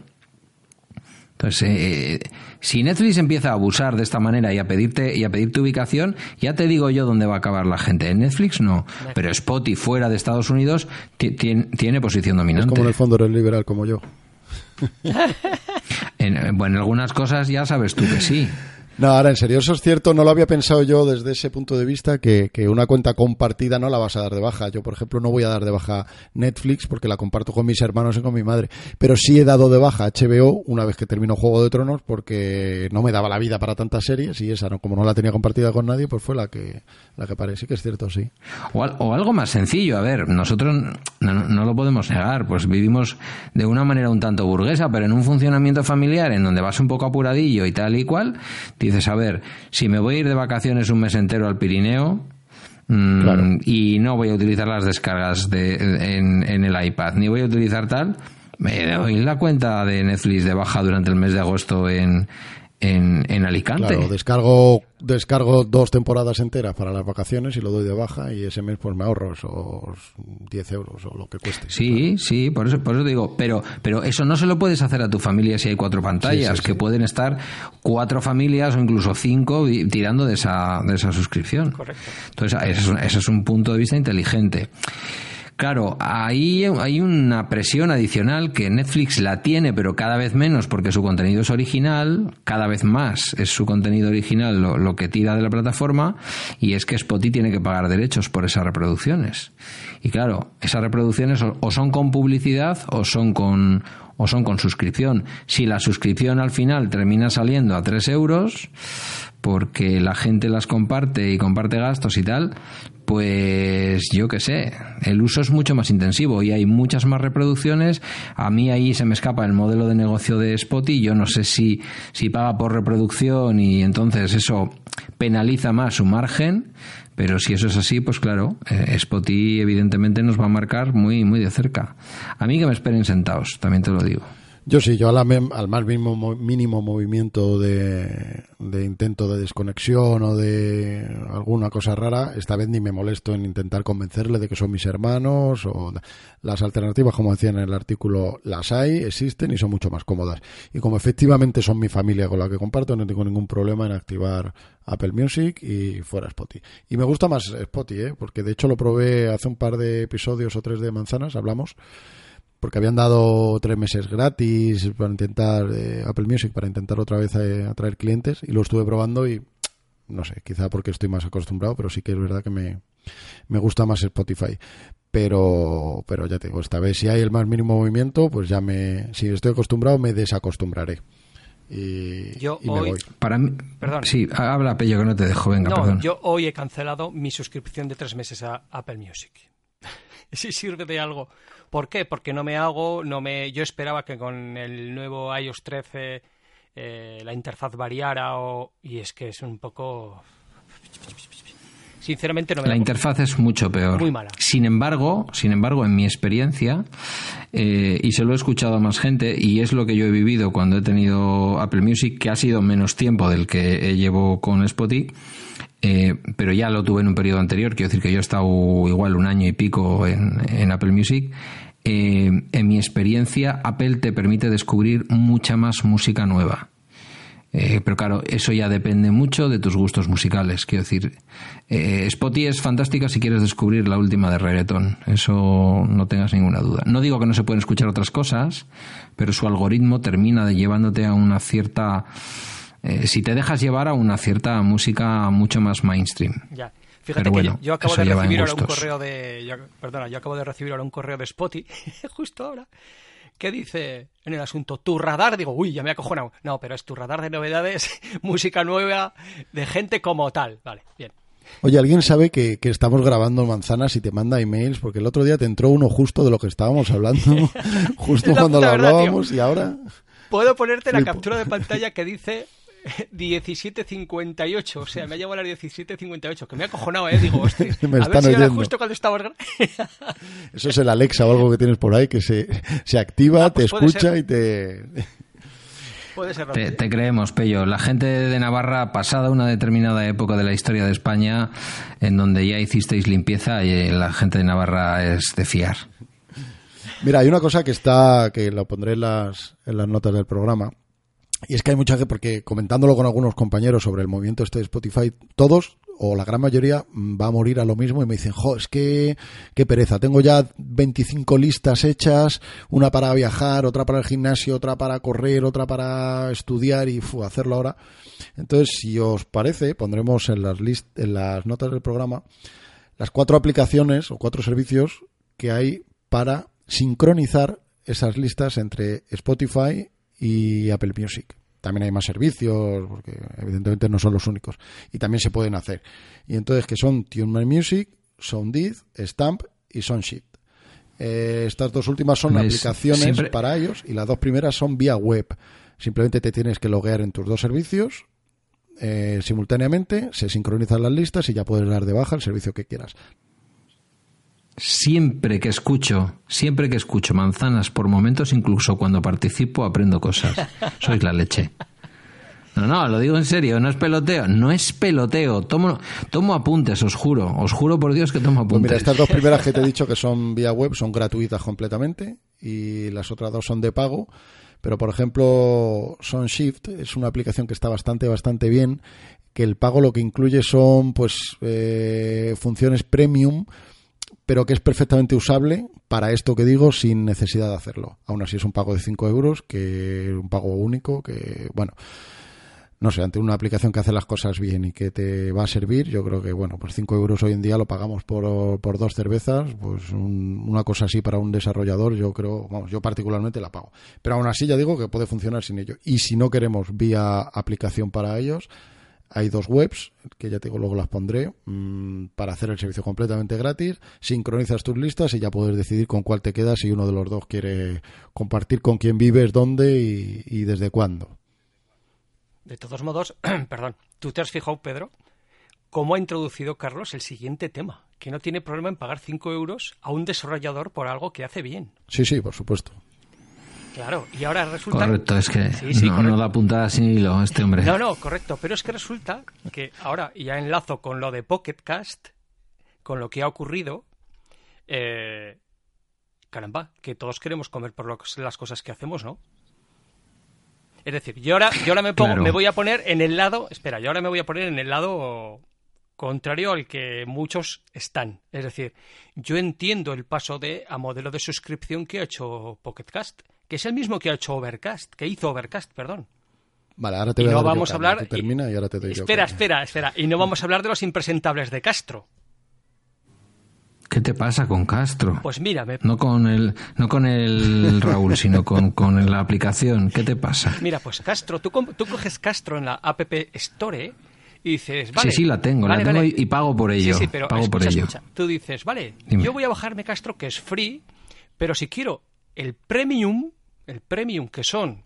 Entonces, eh, si Netflix empieza a abusar de esta manera y a pedirte y a pedirte ubicación, ya te digo yo dónde va a acabar la gente. En Netflix no, pero Spotify fuera de Estados Unidos ti- tien- tiene posición Es dominante. como en el fondo eres liberal como yo. En, bueno, en algunas cosas ya sabes tú que sí. No, ahora en serio, eso es cierto, no lo había pensado yo desde ese punto de vista, que, que una cuenta compartida no la vas a dar de baja. Yo, por ejemplo, no voy a dar de baja Netflix porque la comparto con mis hermanos y con mi madre. Pero sí he dado de baja HBO una vez que terminó Juego de Tronos porque no me daba la vida para tantas series y esa, no, como no la tenía compartida con nadie, pues fue la que, la que paré. Sí que es cierto, sí. O, o algo más sencillo, a ver, nosotros no, no lo podemos negar, pues vivimos de una manera un tanto burguesa, pero en un funcionamiento familiar en donde vas un poco apuradillo y tal y cual, dices, a ver, si me voy a ir de vacaciones un mes entero al Pirineo, mm, Claro. y no voy a utilizar las descargas de, en, en el iPad, ni voy a utilizar tal, me doy la cuenta de Netflix de baja durante el mes de agosto en, en, en Alicante. Claro, descargo, descargo dos temporadas enteras para las vacaciones y lo doy de baja y ese mes pues me ahorro esos 10 euros o lo que cueste. Sí, sí, por eso, por eso digo, pero, pero eso no se lo puedes hacer a tu familia si hay cuatro pantallas, Sí, sí, que sí. pueden estar cuatro familias o incluso cinco tirando de esa, de esa suscripción. Correcto. Entonces, ese es, un, ese es un punto de vista inteligente. Claro, ahí hay una presión adicional que Netflix la tiene, pero cada vez menos porque su contenido es original, cada vez más es su contenido original lo, que tira de la plataforma, y es que Spotify tiene que pagar derechos por esas reproducciones. Y claro, esas reproducciones o, o son con publicidad o son con, o son con suscripción. Si la suscripción al final termina saliendo a 3 euros, porque la gente las comparte y comparte gastos y tal, pues yo qué sé, el uso es mucho más intensivo y hay muchas más reproducciones. A mí ahí se me escapa el modelo de negocio de Spotify. Yo no sé si, si paga por reproducción y entonces eso penaliza más su margen. Pero si eso es así, pues claro, eh, Spotify evidentemente nos va a marcar muy, muy de cerca. A mí que me esperen sentados, también te lo digo. Yo sí, yo a al más mínimo, mo- mínimo movimiento de, de intento de desconexión o de alguna cosa rara, esta vez ni me molesto en intentar convencerle de que son mis hermanos o las alternativas, como decía en el artículo, las hay, existen y son mucho más cómodas. Y como efectivamente son mi familia con la que comparto, no tengo ningún problema en activar Apple Music y fuera Spotify. Y me gusta más Spotify, ¿eh? porque de hecho lo probé hace un par de episodios o tres de manzanas, hablamos porque habían dado tres meses gratis para intentar eh, Apple Music para intentar otra vez eh, atraer clientes y lo estuve probando y no sé, quizá porque estoy más acostumbrado, pero sí que es verdad que me, me gusta más Spotify. Pero, pero ya te digo, esta vez si hay el más mínimo movimiento, pues ya me, si estoy acostumbrado, me desacostumbraré. Y, Yo y me hoy- voy. Para mí, Perdón. sí, habla Pello que no te dejo, venga, No, perdón. yo hoy he cancelado mi suscripción de tres meses a Apple Music. Si sirve de algo. ¿Por qué? Porque no me hago, no me. Yo esperaba que con el nuevo iOS 13 eh, la interfaz variara o y es que es un poco. Sinceramente no me La interfaz es mucho peor. Muy mala. Sin embargo, sin embargo, en mi experiencia, eh, y se lo he escuchado a más gente, y es lo que yo he vivido cuando he tenido Apple Music, que ha sido menos tiempo del que llevo con Spotify, eh, pero ya lo tuve en un periodo anterior, quiero decir que yo he estado igual un año y pico en, Apple Music. Eh, en mi experiencia, Apple te permite descubrir mucha más música nueva. Eh, pero claro, eso ya depende mucho de tus gustos musicales. Quiero decir, eh, Spotify es fantástica si quieres descubrir la última de reggaeton. Eso no tengas ninguna duda. No digo que no se pueden escuchar otras cosas, pero su algoritmo termina de llevándote a una cierta. Eh, si te dejas llevar a una cierta música mucho más mainstream. Ya. Fíjate que yo, acabo de recibir ahora un correo de. perdona, yo acabo de recibir ahora un correo de Spotify, justo ahora ¿Qué dice en el asunto? Tu radar, digo, uy, ya me ha acojonado. No, pero es tu radar de novedades, música nueva, de gente como tal. Vale, bien. Oye, ¿alguien sabe que, estamos grabando manzanas y te manda emails? Porque el otro día te entró uno justo de lo que estábamos hablando, justo cuando lo hablábamos y ahora... Puedo ponerte la captura de pantalla que dice 17.58, o sea, me ha llamado a las 17.58, que me ha acojonado, ¿eh? Digo, hostia, me a ver si era justo cuando estaba... Eso es el Alexa o algo que tienes por ahí que se, se activa, ah, pues te escucha y te... Puede ser te, te, creemos, Pello. La gente de Navarra, pasada una determinada época de la historia de España, en donde ya hicisteis limpieza, y eh, la gente de Navarra es de fiar. Mira, hay una cosa que está, que lo pondré en las, en las notas del programa, y es que hay mucha gente, porque comentándolo con algunos compañeros sobre el movimiento este de Spotify, todos o la gran mayoría va a morir a lo mismo y me dicen, jo, es que qué pereza, tengo ya 25 listas hechas, una para viajar, otra para el gimnasio, otra para correr, otra para estudiar y hacerlo ahora. Entonces, si os parece, pondremos en las, list en las notas del programa las cuatro aplicaciones o cuatro servicios que hay para sincronizar esas listas entre Spotify y Apple Music. También hay más servicios, porque evidentemente no son los únicos. Y también se pueden hacer. Y entonces, que son TuneMy Music, Soundid, Stamp y Soundsheet. Eh, estas dos últimas son aplicaciones para ellos y las dos primeras son vía web. Simplemente te tienes que loguear en tus dos servicios eh, simultáneamente, se sincronizan las listas y ya puedes dar de baja el servicio que quieras siempre que escucho, siempre que escucho manzanas por momentos, incluso cuando participo, aprendo cosas. Sois la leche. No, no, lo digo en serio, no es peloteo, no es peloteo. Tomo, tomo apuntes, os juro, os juro por Dios que tomo apuntes. Pues mira, estas dos primeras que te he dicho que son vía web son gratuitas completamente y las otras dos son de pago. Pero, por ejemplo, SonShift es una aplicación que está bastante, bastante bien, que el pago lo que incluye son pues eh, funciones premium pero que es perfectamente usable para esto que digo sin necesidad de hacerlo. Aún así es un pago de 5 euros, que un pago único, que bueno, no sé, ante una aplicación que hace las cosas bien y que te va a servir, yo creo que bueno, pues 5 euros hoy en día lo pagamos por, por dos cervezas, pues una cosa así para un desarrollador, yo creo, vamos, yo particularmente la pago. Pero aún así ya digo que puede funcionar sin ello. Y si no queremos vía aplicación para ellos, hay dos webs, que ya te digo, luego las pondré, mm, para hacer el servicio completamente gratis. Sincronizas tus listas y ya puedes decidir con cuál te quedas si uno de los dos quiere compartir con quién vives, dónde y, desde cuándo. De todos modos, perdón, ¿tú te has fijado, Pedro, cómo ha introducido Carlos el siguiente tema? Que no tiene problema en pagar 5 euros a un desarrollador por algo que hace bien. Sí, sí, por supuesto. Claro, y ahora resulta... Correcto, es que no, no, da puntada sin hilo este hombre. No, no, correcto, pero es que resulta que ahora, ya enlazo con lo de Pocket Cast, con lo que ha ocurrido, eh, caramba, que todos queremos comer por las cosas que hacemos, ¿no? Es decir, yo ahora, yo ahora me, pongo, me voy a poner en el lado, espera, yo ahora me voy a poner en el lado contrario al que muchos están. Es decir, yo entiendo el paso de a modelo de suscripción que ha hecho Pocket Cast que es el mismo que ha hecho Overcast, que hizo Overcast, perdón. Vale, ahora te voy y no vamos a hablar. Termina y, ahora te doy espera, espera, espera. Y no vamos a hablar de los impresentables de Castro. ¿Qué te pasa con Castro? Pues mira, no con el no con el Raúl, sino con, con, la aplicación. ¿Qué te pasa? Mira, pues Castro, tú, tú coges Castro en la App Store y dices, vale. Sí, sí, la tengo, la tengo y pago por ello. Sí, sí, pero pago por ello. Tú dices, vale, yo voy a bajarme Castro que es free, pero si quiero el premium, el premium, que son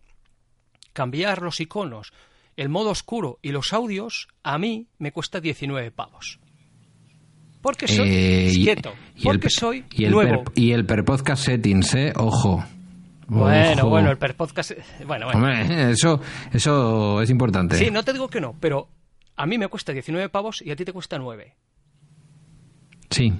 cambiar los iconos, el modo oscuro y los audios, a mí me cuesta 19 pavos. Porque soy Eh, y- quieto. y el- Porque soy y el nuevo. Per, y el per podcast settings, ¿eh? Ojo. Bueno, Ojo. bueno, el per podcast. Bueno, bueno. Hombre, eso, eso es importante. Sí, no te digo que no, pero a mí me cuesta 19 pavos y a ti te cuesta 9. sí.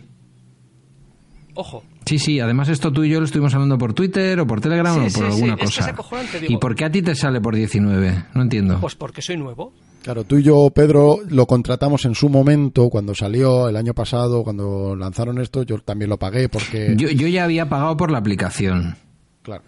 Ojo. Sí, sí, además esto tú y yo lo estuvimos hablando por Twitter o por Telegram Sí, o por sí, sí, alguna es que es cosa. digo. ¿Y por qué a ti te sale por 19? No entiendo. Pues porque soy nuevo. Claro, tú y yo, Pedro, lo contratamos en su momento, cuando salió el año pasado, cuando lanzaron esto, yo también lo pagué porque... Yo, yo ya había pagado por la aplicación. Claro.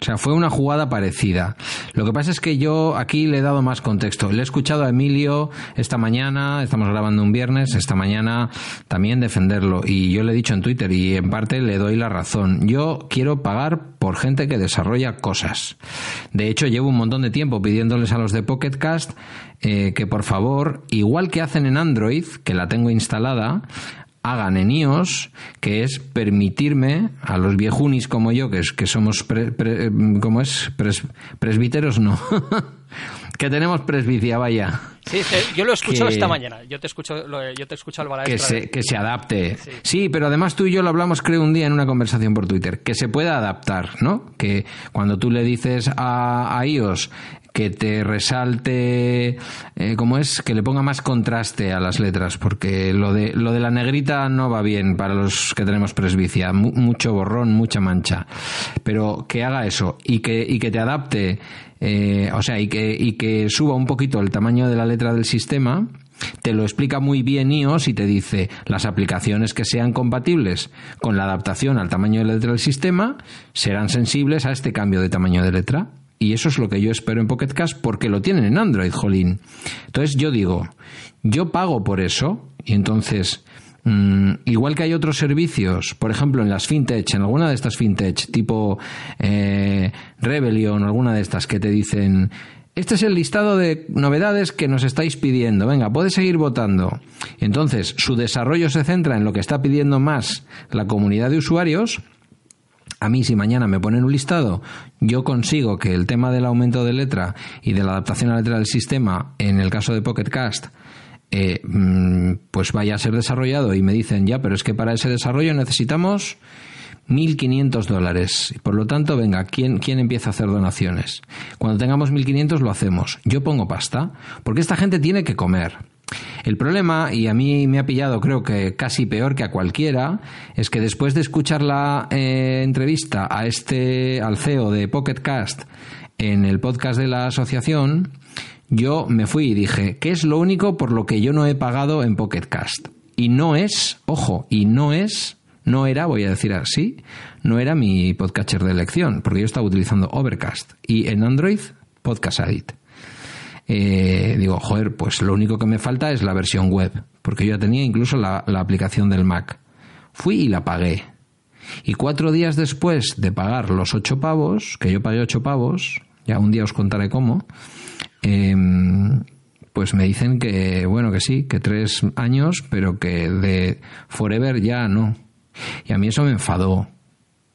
O sea, fue una jugada parecida. Lo que pasa es que yo aquí le he dado más contexto. Le he escuchado a Emilio esta mañana, estamos grabando un viernes, esta mañana también defenderlo. Y yo le he dicho en Twitter y en parte le doy la razón. Yo quiero pagar por gente que desarrolla cosas. De hecho, llevo un montón de tiempo pidiéndoles a los de Pocketcast eh, que por favor, igual que hacen en Android, que la tengo instalada, hagan en iOS, que es permitirme a los viejunis como yo, que, es, que somos, pre- pre- ¿cómo es? Pres- presbíteros, no. que tenemos presbicia, vaya. Sí, yo lo he escuchado Que- esta mañana. Yo te escucho, lo- yo te he escuchado el Que se, que se adapte. Sí. Sí. pero además tú y yo lo hablamos creo un día en una conversación por Twitter, que se pueda adaptar, ¿no? Que cuando tú le dices a, a iOS que te resalte, eh, ¿cómo es? Que le ponga más contraste a las letras, porque lo de, lo de la negrita no va bien para los que tenemos presbicia, Mu- mucho borrón, mucha mancha. Pero que haga eso y que, y que te adapte, eh, o sea, y que, y que suba un poquito el tamaño de la letra del sistema, te lo explica muy bien iOS y te dice las aplicaciones que sean compatibles con la adaptación al tamaño de letra del sistema serán sensibles a este cambio de tamaño de letra. Y eso es lo que yo espero en Pocket Cast porque lo tienen en Android, jolín. Entonces yo digo, yo pago por eso y entonces, mm, igual que hay otros servicios, por ejemplo en las fintech, en alguna de estas fintech, tipo eh, Rebellion alguna de estas que te dicen, este es el listado de novedades que nos estáis pidiendo. Venga, puedes seguir votando. Entonces, su desarrollo se centra en lo que está pidiendo más la comunidad de usuarios. A mí, si mañana me ponen un listado, yo consigo que el tema del aumento de letra y de la adaptación a la letra del sistema, en el caso de Pocket Cast, eh, mm, pues vaya a ser desarrollado y me dicen, ya, pero es que para ese desarrollo necesitamos 1.500 dólares. Por lo tanto, venga, ¿quién, ¿quién empieza a hacer donaciones? Cuando tengamos 1.500 lo hacemos. Yo pongo pasta, porque esta gente tiene que comer. El problema, y a mí me ha pillado creo que casi peor que a cualquiera, es que después de escuchar la eh, entrevista a este, al CEO de Pocket Cast en el podcast de la asociación, yo me fui y dije, ¿qué es lo único por lo que yo no he pagado en Pocket Cast? Y no es, ojo, y no es, no era, voy a decir así, no era mi podcatcher de elección, porque yo estaba utilizando Overcast y en Android Podcast Addict. Eh, digo, joder, pues lo único que me falta es la versión web, porque yo ya tenía incluso la, la aplicación del Mac. Fui y la pagué. Y cuatro días después de pagar los ocho pavos, que yo pagué ocho pavos, ya un día os contaré cómo, em, pues me dicen que, bueno, que sí, que tres años, pero que de Forever ya no. Y a mí eso me enfadó.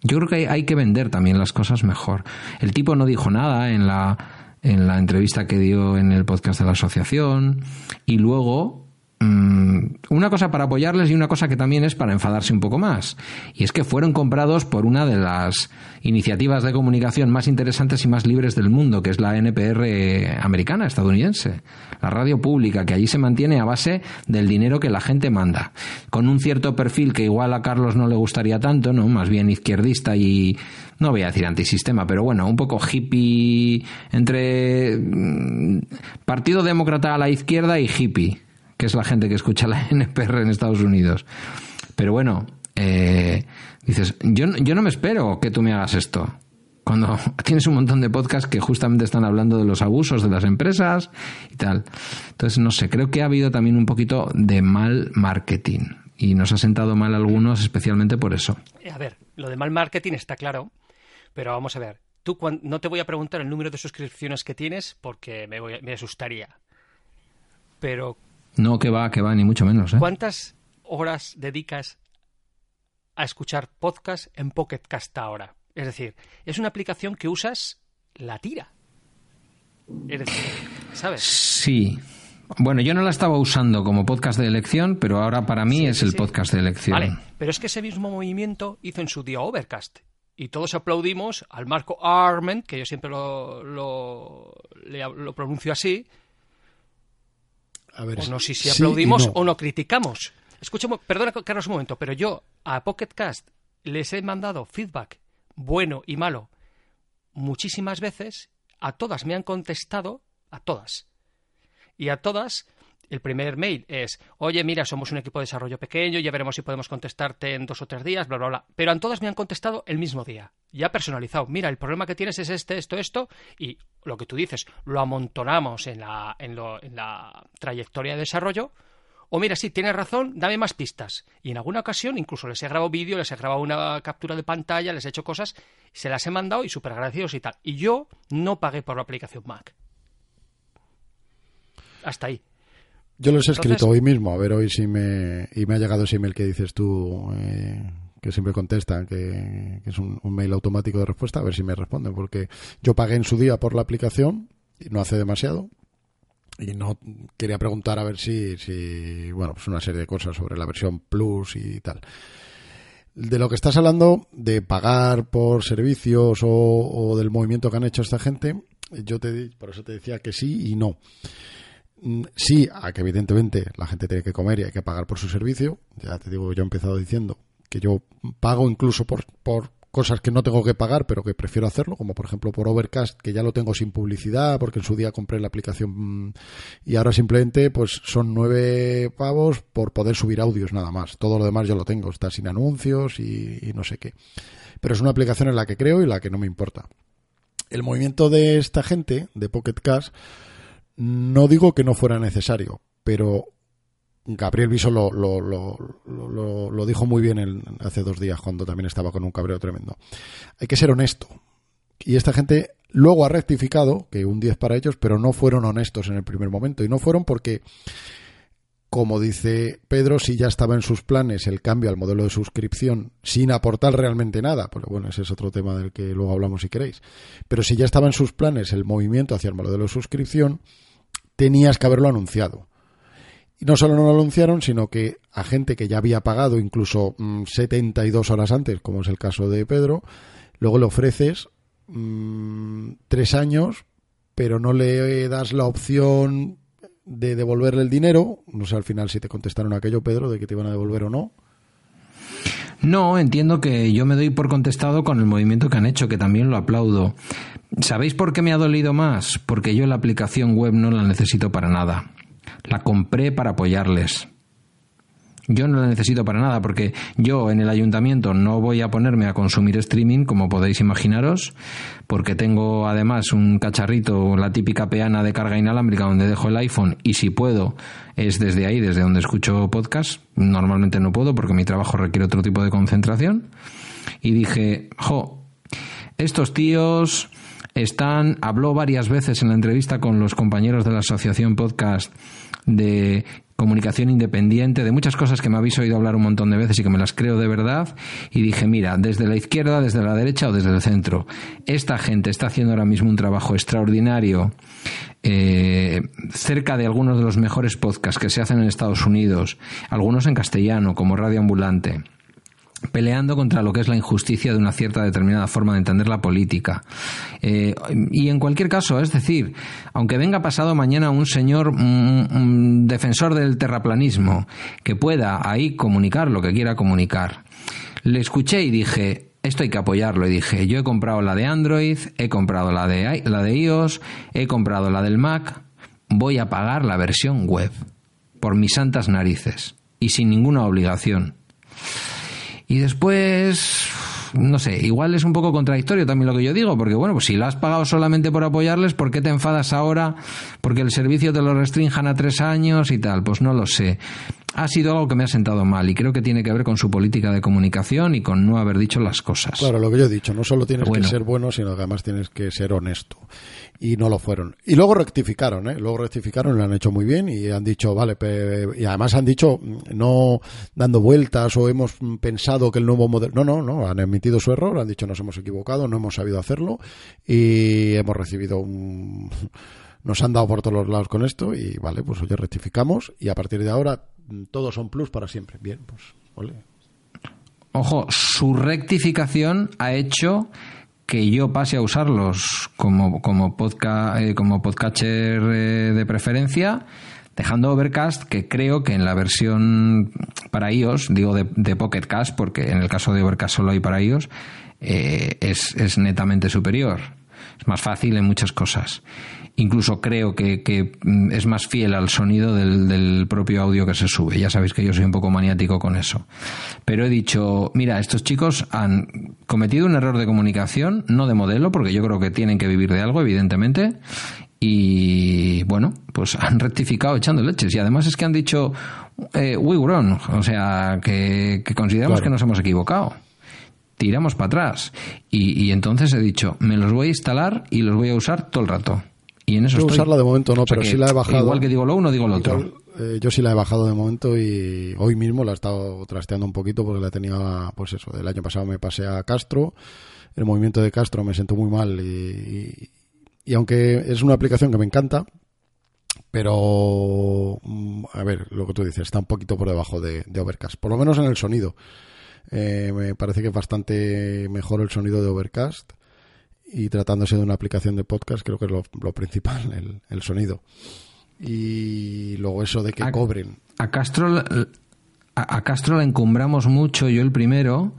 Yo creo que hay, hay que vender también las cosas mejor. El tipo no dijo nada en la, en la entrevista que dio en el podcast de la asociación y luego mm, una cosa para apoyarles y una cosa que también es para enfadarse un poco más. Y es que fueron comprados por una de las iniciativas de comunicación más interesantes y más libres del mundo, que es la NPR americana, estadounidense. La radio pública, que allí se mantiene a base del dinero que la gente manda. Con un cierto perfil que igual a Carlos no le gustaría tanto, ¿no? Más bien izquierdista y, no voy a decir antisistema, pero bueno, un poco hippie entre mm, Partido Demócrata a la izquierda y hippie que es la gente que escucha la NPR en Estados Unidos. Pero bueno, eh, dices, yo, yo no me espero que tú me hagas esto. Cuando tienes un montón de podcasts que justamente están hablando de los abusos de las empresas y tal. Entonces, no sé, creo que ha habido también un poquito de mal marketing. Y nos ha sentado mal algunos, especialmente por eso. A ver, lo de mal marketing está claro, pero vamos a ver. Tú no te voy a preguntar el número de suscripciones que tienes porque me, voy me asustaría. Pero No, que va, que va, ni mucho menos. ¿eh? ¿cuántas horas dedicas a escuchar podcast en Pocket Cast ahora? Es decir, es una aplicación que usas la tira. Es decir, ¿sabes? Sí, Bueno, yo no la estaba usando como podcast de elección, pero ahora para mí es el podcast de elección. Vale, pero es que ese mismo movimiento hizo en su día Overcast. Y todos aplaudimos al Marco Arment, que yo siempre lo, lo, lo pronuncio así. A ver, o no sé si aplaudimos o no criticamos. Escuchemos, perdona, Carlos, un momento, pero yo a Pocket Cast les he mandado feedback bueno y malo muchísimas veces. A todas me han contestado, a todas. Y a todas el primer mail es, oye, mira, somos un equipo de desarrollo pequeño, ya veremos si podemos contestarte en dos o tres días, bla, bla, bla. Pero a todas me han contestado el mismo día, ya personalizado. Mira, el problema que tienes es este, esto, esto, y lo que tú dices, lo amontonamos en la, en, en la trayectoria de desarrollo. O mira, sí, tienes razón, dame más pistas. Y en alguna ocasión incluso les he grabado vídeo, les he grabado una captura de pantalla, les he hecho cosas, se las he mandado y súper agradecidos y tal. Y yo no pagué por la aplicación Mac. Hasta ahí. Yo los he escrito hoy mismo, a ver hoy si me... Y me ha llegado ese email que dices tú, eh, que siempre contestan, que, es un, mail automático de respuesta, a ver si me responden, porque yo pagué en su día por la aplicación, y no hace demasiado, y no quería preguntar a ver si, si bueno, pues una serie de cosas sobre la versión Plus y tal. De lo que estás hablando, de pagar por servicios o, o del movimiento que han hecho esta gente, yo te por eso te decía que sí y no. Mm, sí, a que evidentemente la gente tiene que comer y hay que pagar por su servicio. Ya te digo, yo he empezado diciendo que yo pago incluso por, por cosas que no tengo que pagar, pero que prefiero hacerlo, como por ejemplo por Overcast, que ya lo tengo sin publicidad, porque en su día compré la aplicación mm, y ahora simplemente pues son nueve pavos por poder subir audios nada más. Todo lo demás yo lo tengo, está sin anuncios y, y no sé qué. Pero es una aplicación en la que creo y la que no me importa. El movimiento de esta gente, de Pocket Cash, no digo que no fuera necesario, pero Gabriel Viso lo, dijo muy bien hace dos días cuando también estaba con un cabreo tremendo. Hay que ser honesto. Y esta gente luego ha rectificado, que un 10 para ellos, pero no fueron honestos en el primer momento. Y no fueron porque, como dice Pedro, si ya estaba en sus planes el cambio al modelo de suscripción sin aportar realmente nada, pues bueno, ese es otro tema del que luego hablamos si queréis. Pero si ya estaba en sus planes el movimiento hacia el modelo de suscripción, tenías que haberlo anunciado. Y no solo no lo anunciaron, sino que a gente que ya había pagado incluso 72 mm, horas antes, como es el caso de Pedro, luego le ofreces mm, tres años, pero no le das la opción de devolverle el dinero. No sé al final si te contestaron aquello, Pedro, de que te iban a devolver o no. No, entiendo que yo me doy por contestado con el movimiento que han hecho, que también lo aplaudo. ¿Sabéis por qué me ha dolido más? Porque yo la aplicación web no la necesito para nada. La compré para apoyarles. Yo no la necesito para nada porque yo en el ayuntamiento no voy a ponerme a consumir streaming, como podéis imaginaros, porque tengo además un cacharrito, la típica peana de carga inalámbrica donde dejo el iPhone y si puedo es desde ahí, desde donde escucho podcast. Normalmente no puedo porque mi trabajo requiere otro tipo de concentración. Y dije, jo, estos tíos están, habló varias veces en la entrevista con los compañeros de la Asociación Podcast de comunicación independiente, de muchas cosas que me habéis oído hablar un montón de veces y que me las creo de verdad, y dije, mira, desde la izquierda, desde la derecha o desde el centro, esta gente está haciendo ahora mismo un trabajo extraordinario eh, cerca de algunos de los mejores podcasts que se hacen en Estados Unidos, algunos en castellano, como Radio Ambulante peleando contra lo que es la injusticia de una cierta determinada forma de entender la política. Eh, y en cualquier caso, es decir, aunque venga pasado mañana un señor un defensor del terraplanismo que pueda ahí comunicar lo que quiera comunicar, le escuché y dije, esto hay que apoyarlo. Y dije, yo he comprado la de Android, he comprado la de, la de iOS, he comprado la del Mac, voy a pagar la versión web por mis santas narices y sin ninguna obligación. Y después, no sé, igual es un poco contradictorio también lo que yo digo, porque bueno, pues si lo has pagado solamente por apoyarles, ¿por qué te enfadas ahora? Porque el servicio te lo restrinjan a tres años y tal, pues no lo sé. Ha sido algo que me ha sentado mal y creo que tiene que ver con su política de comunicación y con no haber dicho las cosas. Claro, lo que yo he dicho, no solo tienes que ser bueno, sino que además tienes que ser honesto y no lo fueron. Y luego rectificaron, ¿eh? Luego rectificaron, lo han hecho muy bien y han dicho, vale, y además han dicho, no dando vueltas o hemos pensado que el nuevo modelo. No, no, no, han emitido su error, han dicho nos hemos equivocado, no hemos sabido hacerlo y hemos recibido un nos han dado por todos los lados con esto y vale, pues oye, rectificamos y a partir de ahora todos son plus para siempre. Bien, pues, ole. Ojo, su rectificación ha hecho que yo pase a usarlos como, como, podcast, eh, como podcatcher eh, de preferencia, dejando Overcast, que creo que en la versión para iOS, digo de, de Pocket Cast, porque en el caso de Overcast solo hay para iOS, eh, es, es netamente superior. Es más fácil en muchas cosas incluso creo que, que, mm, es más fiel al sonido del, del, propio audio que se sube. Ya sabéis que yo soy un poco maniático con eso. Pero he dicho, mira, estos chicos han cometido un error de comunicación, no de modelo, porque yo creo que tienen que vivir de algo, evidentemente. Y bueno, pues han rectificado echando leches. Y además es que han dicho, eh, we wrong, o sea, que, que consideramos claro. que nos hemos equivocado tiramos para atrás. Y, y, entonces he dicho, me los voy a instalar y los voy a usar todo el rato. Y en eso yo estoy. usarla de momento no, O sea pero sí la he bajado. Igual que digo lo uno, digo lo otro. Igual, eh, yo sí la he bajado de momento y hoy mismo la he estado trasteando un poquito porque la tenía, pues eso, del año pasado me pasé a Castro. El movimiento de Castro me sentó muy mal y, y, y aunque es una aplicación que me encanta, pero mm, a ver, lo que tú dices, está un poquito por debajo de, de Overcast, por lo menos en el sonido. Eh, me parece que es bastante mejor el sonido de Overcast y tratándose de una aplicación de podcast creo que es lo, lo principal, el, el, sonido. Y luego eso de que a, cobren. A Castro, a, a Castro la encumbramos mucho, yo el primero,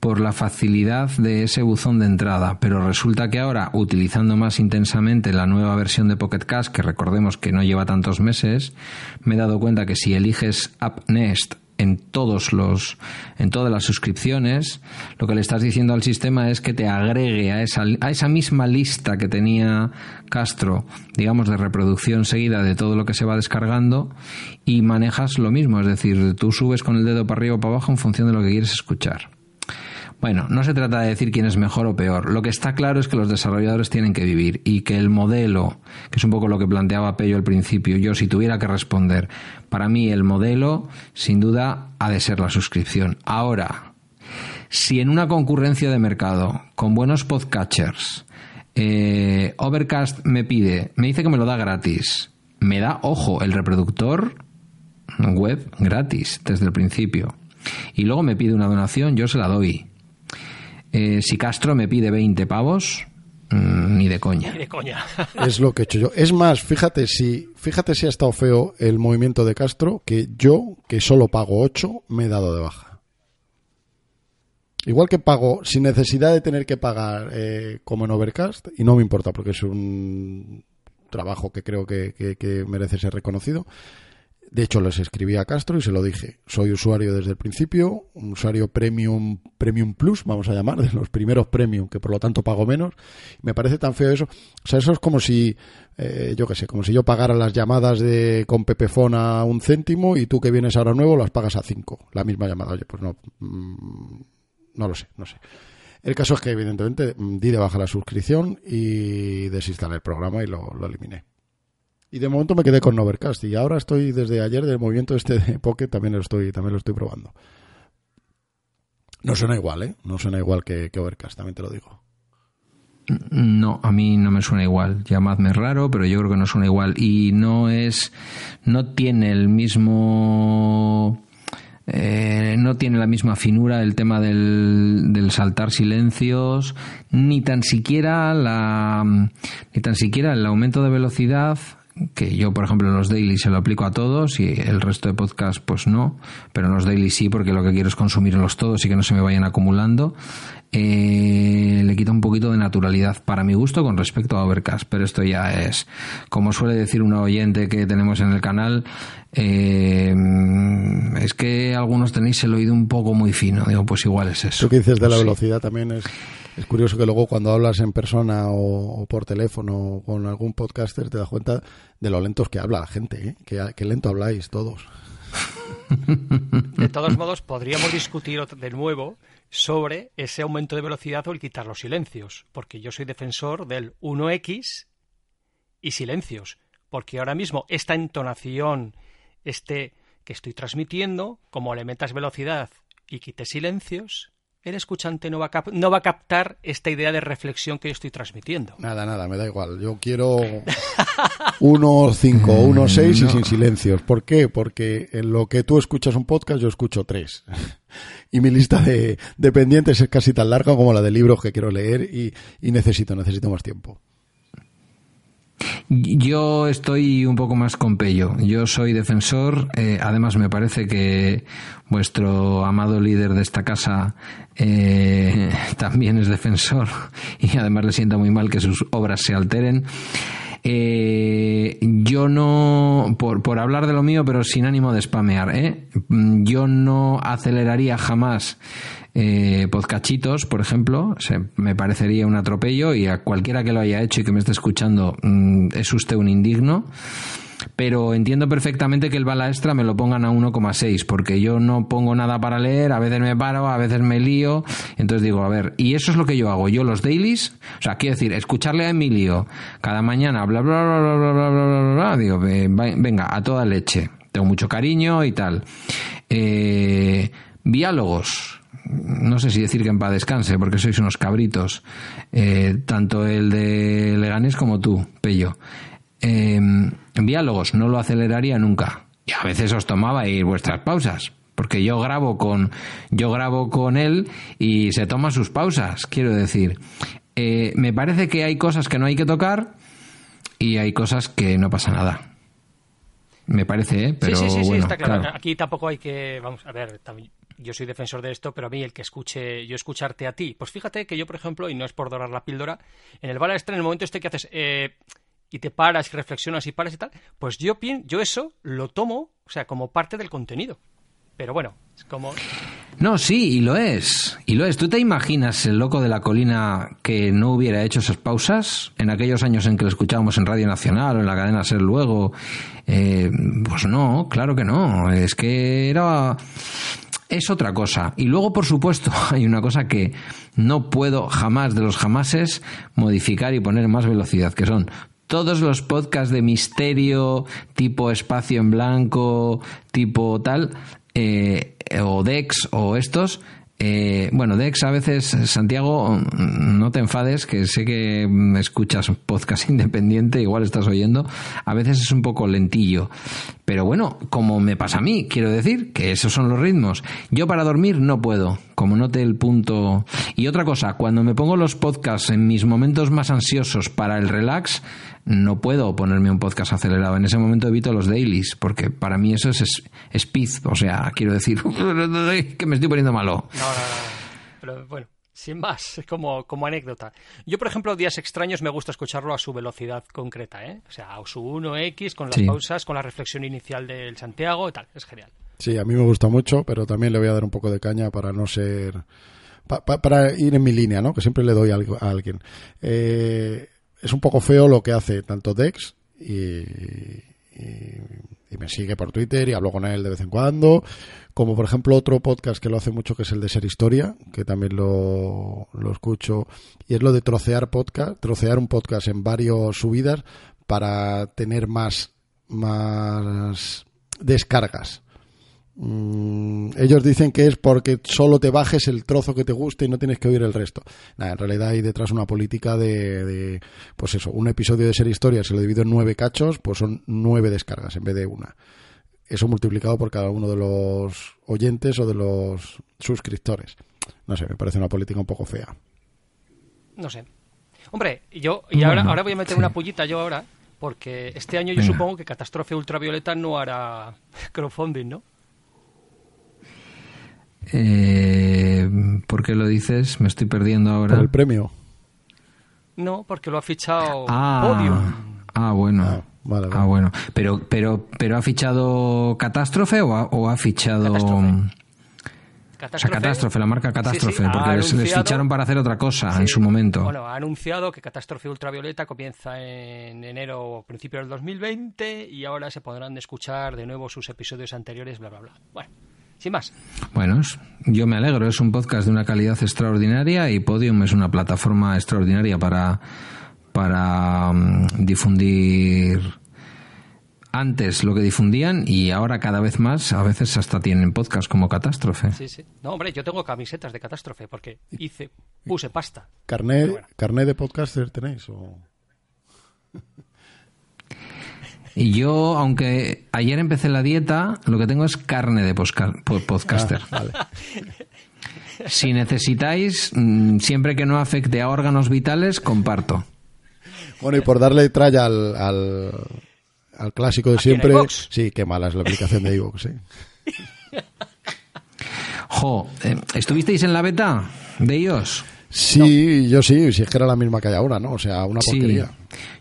por la facilidad de ese buzón de entrada, pero resulta que ahora, utilizando más intensamente la nueva versión de Pocket Cast, que recordemos que no lleva tantos meses, me he dado cuenta que si eliges App Nest en todos los en todas las suscripciones. Lo que le estás diciendo al sistema es que te agregue a esa a esa misma lista que tenía Castro digamos de reproducción seguida de todo lo que se va descargando y manejas lo mismo. Es decir tú subes con el dedo para arriba o para abajo en función de lo que quieres escuchar bueno, no se trata de decir quién es mejor o peor. Lo que está claro es que los desarrolladores tienen que vivir y que el modelo, que es un poco lo que planteaba Pello al principio, yo si tuviera que responder, para mí el modelo, sin duda, ha de ser la suscripción. Ahora, si en una concurrencia de mercado, con buenos podcatchers, eh, Overcast me pide, me dice que me lo da gratis, me da, ojo, el reproductor web gratis desde el principio. Y luego me pide una donación, yo se la doy eh, si Castro me pide 20 pavos, mmm, ni de coña. Ni de coña. es lo que he hecho yo. Es más, fíjate si, fíjate si ha estado feo el movimiento de Castro, que yo, que solo pago 8, me he dado de baja. Igual que pago sin necesidad de tener que pagar eh, como en Overcast, y no me importa porque es un trabajo que creo que, que, que merece ser reconocido. De hecho, les escribí a Castro y se lo dije. Soy usuario desde el principio, un usuario premium, premium plus, vamos a llamar, de los primeros premium, que por lo tanto pago menos. Me parece tan feo eso. O sea, eso es como si, eh, yo qué sé, como si yo pagara las llamadas de con Pepefon a un céntimo y tú que vienes ahora nuevo las pagas a cinco. La misma llamada. Oye, pues no, mmm, no lo sé, no sé. El caso es que, evidentemente, di de baja la suscripción y desinstalé el programa y lo eliminé. Y de momento me quedé con Overcast y ahora estoy desde ayer del movimiento este de Pocket también lo estoy también lo estoy probando. No suena igual, ¿eh? No suena igual que, que Overcast, también te lo digo. No, a mí no me suena igual. Llamadme raro, pero yo creo que no suena igual y no es no tiene el mismo eh, no tiene la misma finura el tema del, del, saltar silencios, ni tan siquiera la, ni tan siquiera el aumento de velocidad que yo, por ejemplo, en los daily se lo aplico a todos y el resto de podcast pues no, pero en los daily sí porque lo que quiero es consumirlos todos y que no se me vayan acumulando. Eh, le quita un poquito de naturalidad para mi gusto con respecto a Overcast, pero esto ya es, como suele decir una oyente que tenemos en el canal, eh, es que algunos tenéis el oído un poco muy fino. Digo, pues igual es eso. Lo que dices de la velocidad también es es curioso que luego cuando hablas en persona o, o, por teléfono o con algún podcaster te das cuenta de lo lentos que habla la gente, ¿eh? que, que lento habláis todos. De todos modos, podríamos discutir de nuevo sobre ese aumento de velocidad o el quitar los silencios, porque yo soy defensor del 1x y silencios, porque ahora mismo esta entonación, este que estoy transmitiendo, como le metas velocidad y quites silencios, el escuchante no va, a no va a captar esta idea de reflexión que yo estoy transmitiendo. Nada, nada, me da igual. Yo quiero 1.5 o 1.6 y sin silencios. ¿Por qué? Porque en lo que tú escuchas un podcast, yo escucho tres. y mi lista de, de, pendientes es casi tan larga como la de libros que quiero leer y, y necesito, necesito más tiempo. Yo estoy un poco más con Pello. Yo soy defensor. Eh, además, me parece que vuestro amado líder de esta casa eh, también es defensor y además le sienta muy mal que sus obras se alteren. Eh, yo no, por, por, hablar de lo mío, pero sin ánimo de spamear, ¿eh? yo no aceleraría jamás eh, podcachitos, por ejemplo, me parecería un atropello y a cualquiera que lo haya hecho y que me esté escuchando mm, es usted un indigno. Pero entiendo perfectamente que el bala extra me lo pongan a 1,6, porque yo no pongo nada para leer, a veces me paro, a veces me lío. Entonces digo, a ver, y eso es lo que yo hago. Yo los dailies, o sea, quiero decir, escucharle a Emilio cada mañana, bla, bla, bla, bla, bla, bla, bla, bla, digo, venga, a toda leche. Tengo mucho cariño y tal. Eh, diálogos no sé si decir que en paz descanse, porque sois unos cabritos, eh, tanto el de Leganés como tú, Pello. Eh, diálogos, no lo aceleraría nunca. Y a veces os tomaba ir vuestras pausas, porque yo grabo con, yo grabo con él y se toma sus pausas, quiero decir. Eh, me parece que hay cosas que no hay que tocar y hay cosas que no pasa nada. Me parece, ¿eh? Pero sí, sí, sí, bueno, está claro. Aquí tampoco hay que, vamos, a ver, también, yo soy defensor de esto, pero a mí el que escuche, yo escucharte a ti, pues fíjate que yo, por ejemplo, y no es por dorar la píldora, en el bala extra, en el momento este que haces eh, y te paras y reflexionas y paras y tal, pues yo, yo eso lo tomo, o sea, como parte del contenido. Pero bueno, es como... No, sí, y lo es. Y lo es. ¿Tú te imaginas el loco de la colina que no hubiera hecho esas pausas en aquellos años en que lo escuchábamos en Radio Nacional o en la cadena Ser luego? Eh, pues no, claro que no. Es que era es otra cosa. Y luego, por supuesto, hay una cosa que no puedo jamás de los jamases modificar y poner más velocidad, que son todos los podcasts de misterio, tipo espacio en blanco, tipo tal, eh, o Dex o estos, eh, bueno, Dex, a veces, Santiago, no te enfades, que sé que escuchas podcast independiente, igual estás oyendo, a veces es un poco lentillo. Pero bueno, como me pasa a mí, quiero decir que esos son los ritmos. Yo para dormir no puedo, como note el punto. Y otra cosa, cuando me pongo los podcasts en mis momentos más ansiosos para el relax, no puedo ponerme un podcast acelerado. En ese momento evito los dailies, porque para mí eso es speed. O sea, quiero decir que me estoy poniendo malo. No, no, no. Pero bueno, sin más, es como, como anécdota. Yo, por ejemplo, días extraños me gusta escucharlo a su velocidad concreta, ¿eh? O sea, a su 1x, con las Sí. pausas, con la reflexión inicial del Santiago y tal. Es genial. Sí, a mí me gusta mucho, pero también le voy a dar un poco de caña para no ser. pa- pa- para ir en mi línea, ¿no? Que siempre le doy a, algo- a alguien. Eh, es un poco feo lo que hace tanto Dex y, me sigue por Twitter y hablo con él de vez en cuando. Como por ejemplo otro podcast que lo hace mucho, que es el de Ser Historia, que también lo, lo escucho. Y es lo de trocear podcast, trocear un podcast en varios subidas para tener más, más descargas. Mm, ellos dicen que es porque solo te bajes el trozo que te guste y no tienes que oír el resto. Nada, en realidad hay detrás una política de, de, pues eso, un episodio de ser historia, si lo divido en nueve cachos, pues son nueve descargas en vez de una. Eso multiplicado por cada uno de los oyentes o de los suscriptores. No sé, me parece una política un poco fea. No sé. Hombre, yo, y ahora, Bueno, ahora voy a meter sí. una pullita yo ahora, porque este año yo Venga. supongo que Catástrofe Ultravioleta no hará crowdfunding, ¿no? Eh, ¿Por qué lo dices? Me estoy perdiendo ahora. Por el premio. No, porque lo ha fichado Ah, Podium. ah, bueno. Ah, vale, vale. Ah, bueno. Pero, pero, pero ha fichado Catástrofe o ha, o ha fichado. Catástrofe. O sea, Catástrofe, la marca Catástrofe, Sí, sí, ha porque les, les ficharon para hacer otra cosa Sí, en su momento. Bueno, ha anunciado que Catástrofe Ultravioleta comienza en enero o principios del 2020 y ahora se podrán escuchar de nuevo sus episodios anteriores, bla, bla, bla. Bueno, sin más. Bueno, yo me alegro, es un podcast de una calidad extraordinaria y Podium es una plataforma extraordinaria para, para mm, difundir antes lo que difundían y ahora cada vez más, a veces hasta tienen podcast como Catástrofe. Sí, sí. No, hombre, yo tengo camisetas de Catástrofe porque hice, puse pasta. ¿Carné, Bueno. carné de podcaster tenéis? O... Y yo, aunque ayer empecé la dieta, lo que tengo es carne de podcaster. Ah, vale. Si necesitáis, mm, siempre que no afecte a órganos vitales, comparto. Bueno, y por darle tralla al, al, al clásico de ¿Aquí en siempre. Sí, qué mala es la aplicación de iVoox, sí. Jo, eh, ¿estuvisteis en la beta de iOS? Sí, yo sí, si es que era la misma que hay ahora, ¿no? O sea, una Sí. porquería.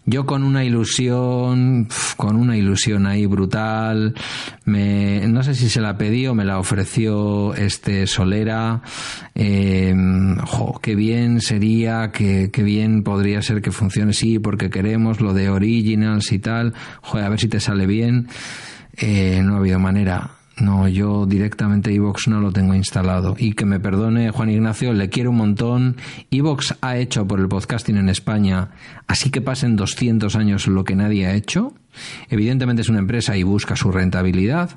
Yo con una ilusión, con una ilusión ahí brutal, me, no sé si se la pedí o me la ofreció este Solera. Eh, jo, qué bien sería, que, qué bien podría ser que funcione, sí, porque queremos lo de originals y tal. Joder, a ver si te sale bien. Eh, no ha habido manera. No, yo directamente Evox no lo tengo instalado. Y que me perdone Juan Ignacio, le quiero un montón. Evox ha hecho por el podcasting en España, así que pasen 200 años lo que nadie ha hecho. Evidentemente es una empresa y busca su rentabilidad.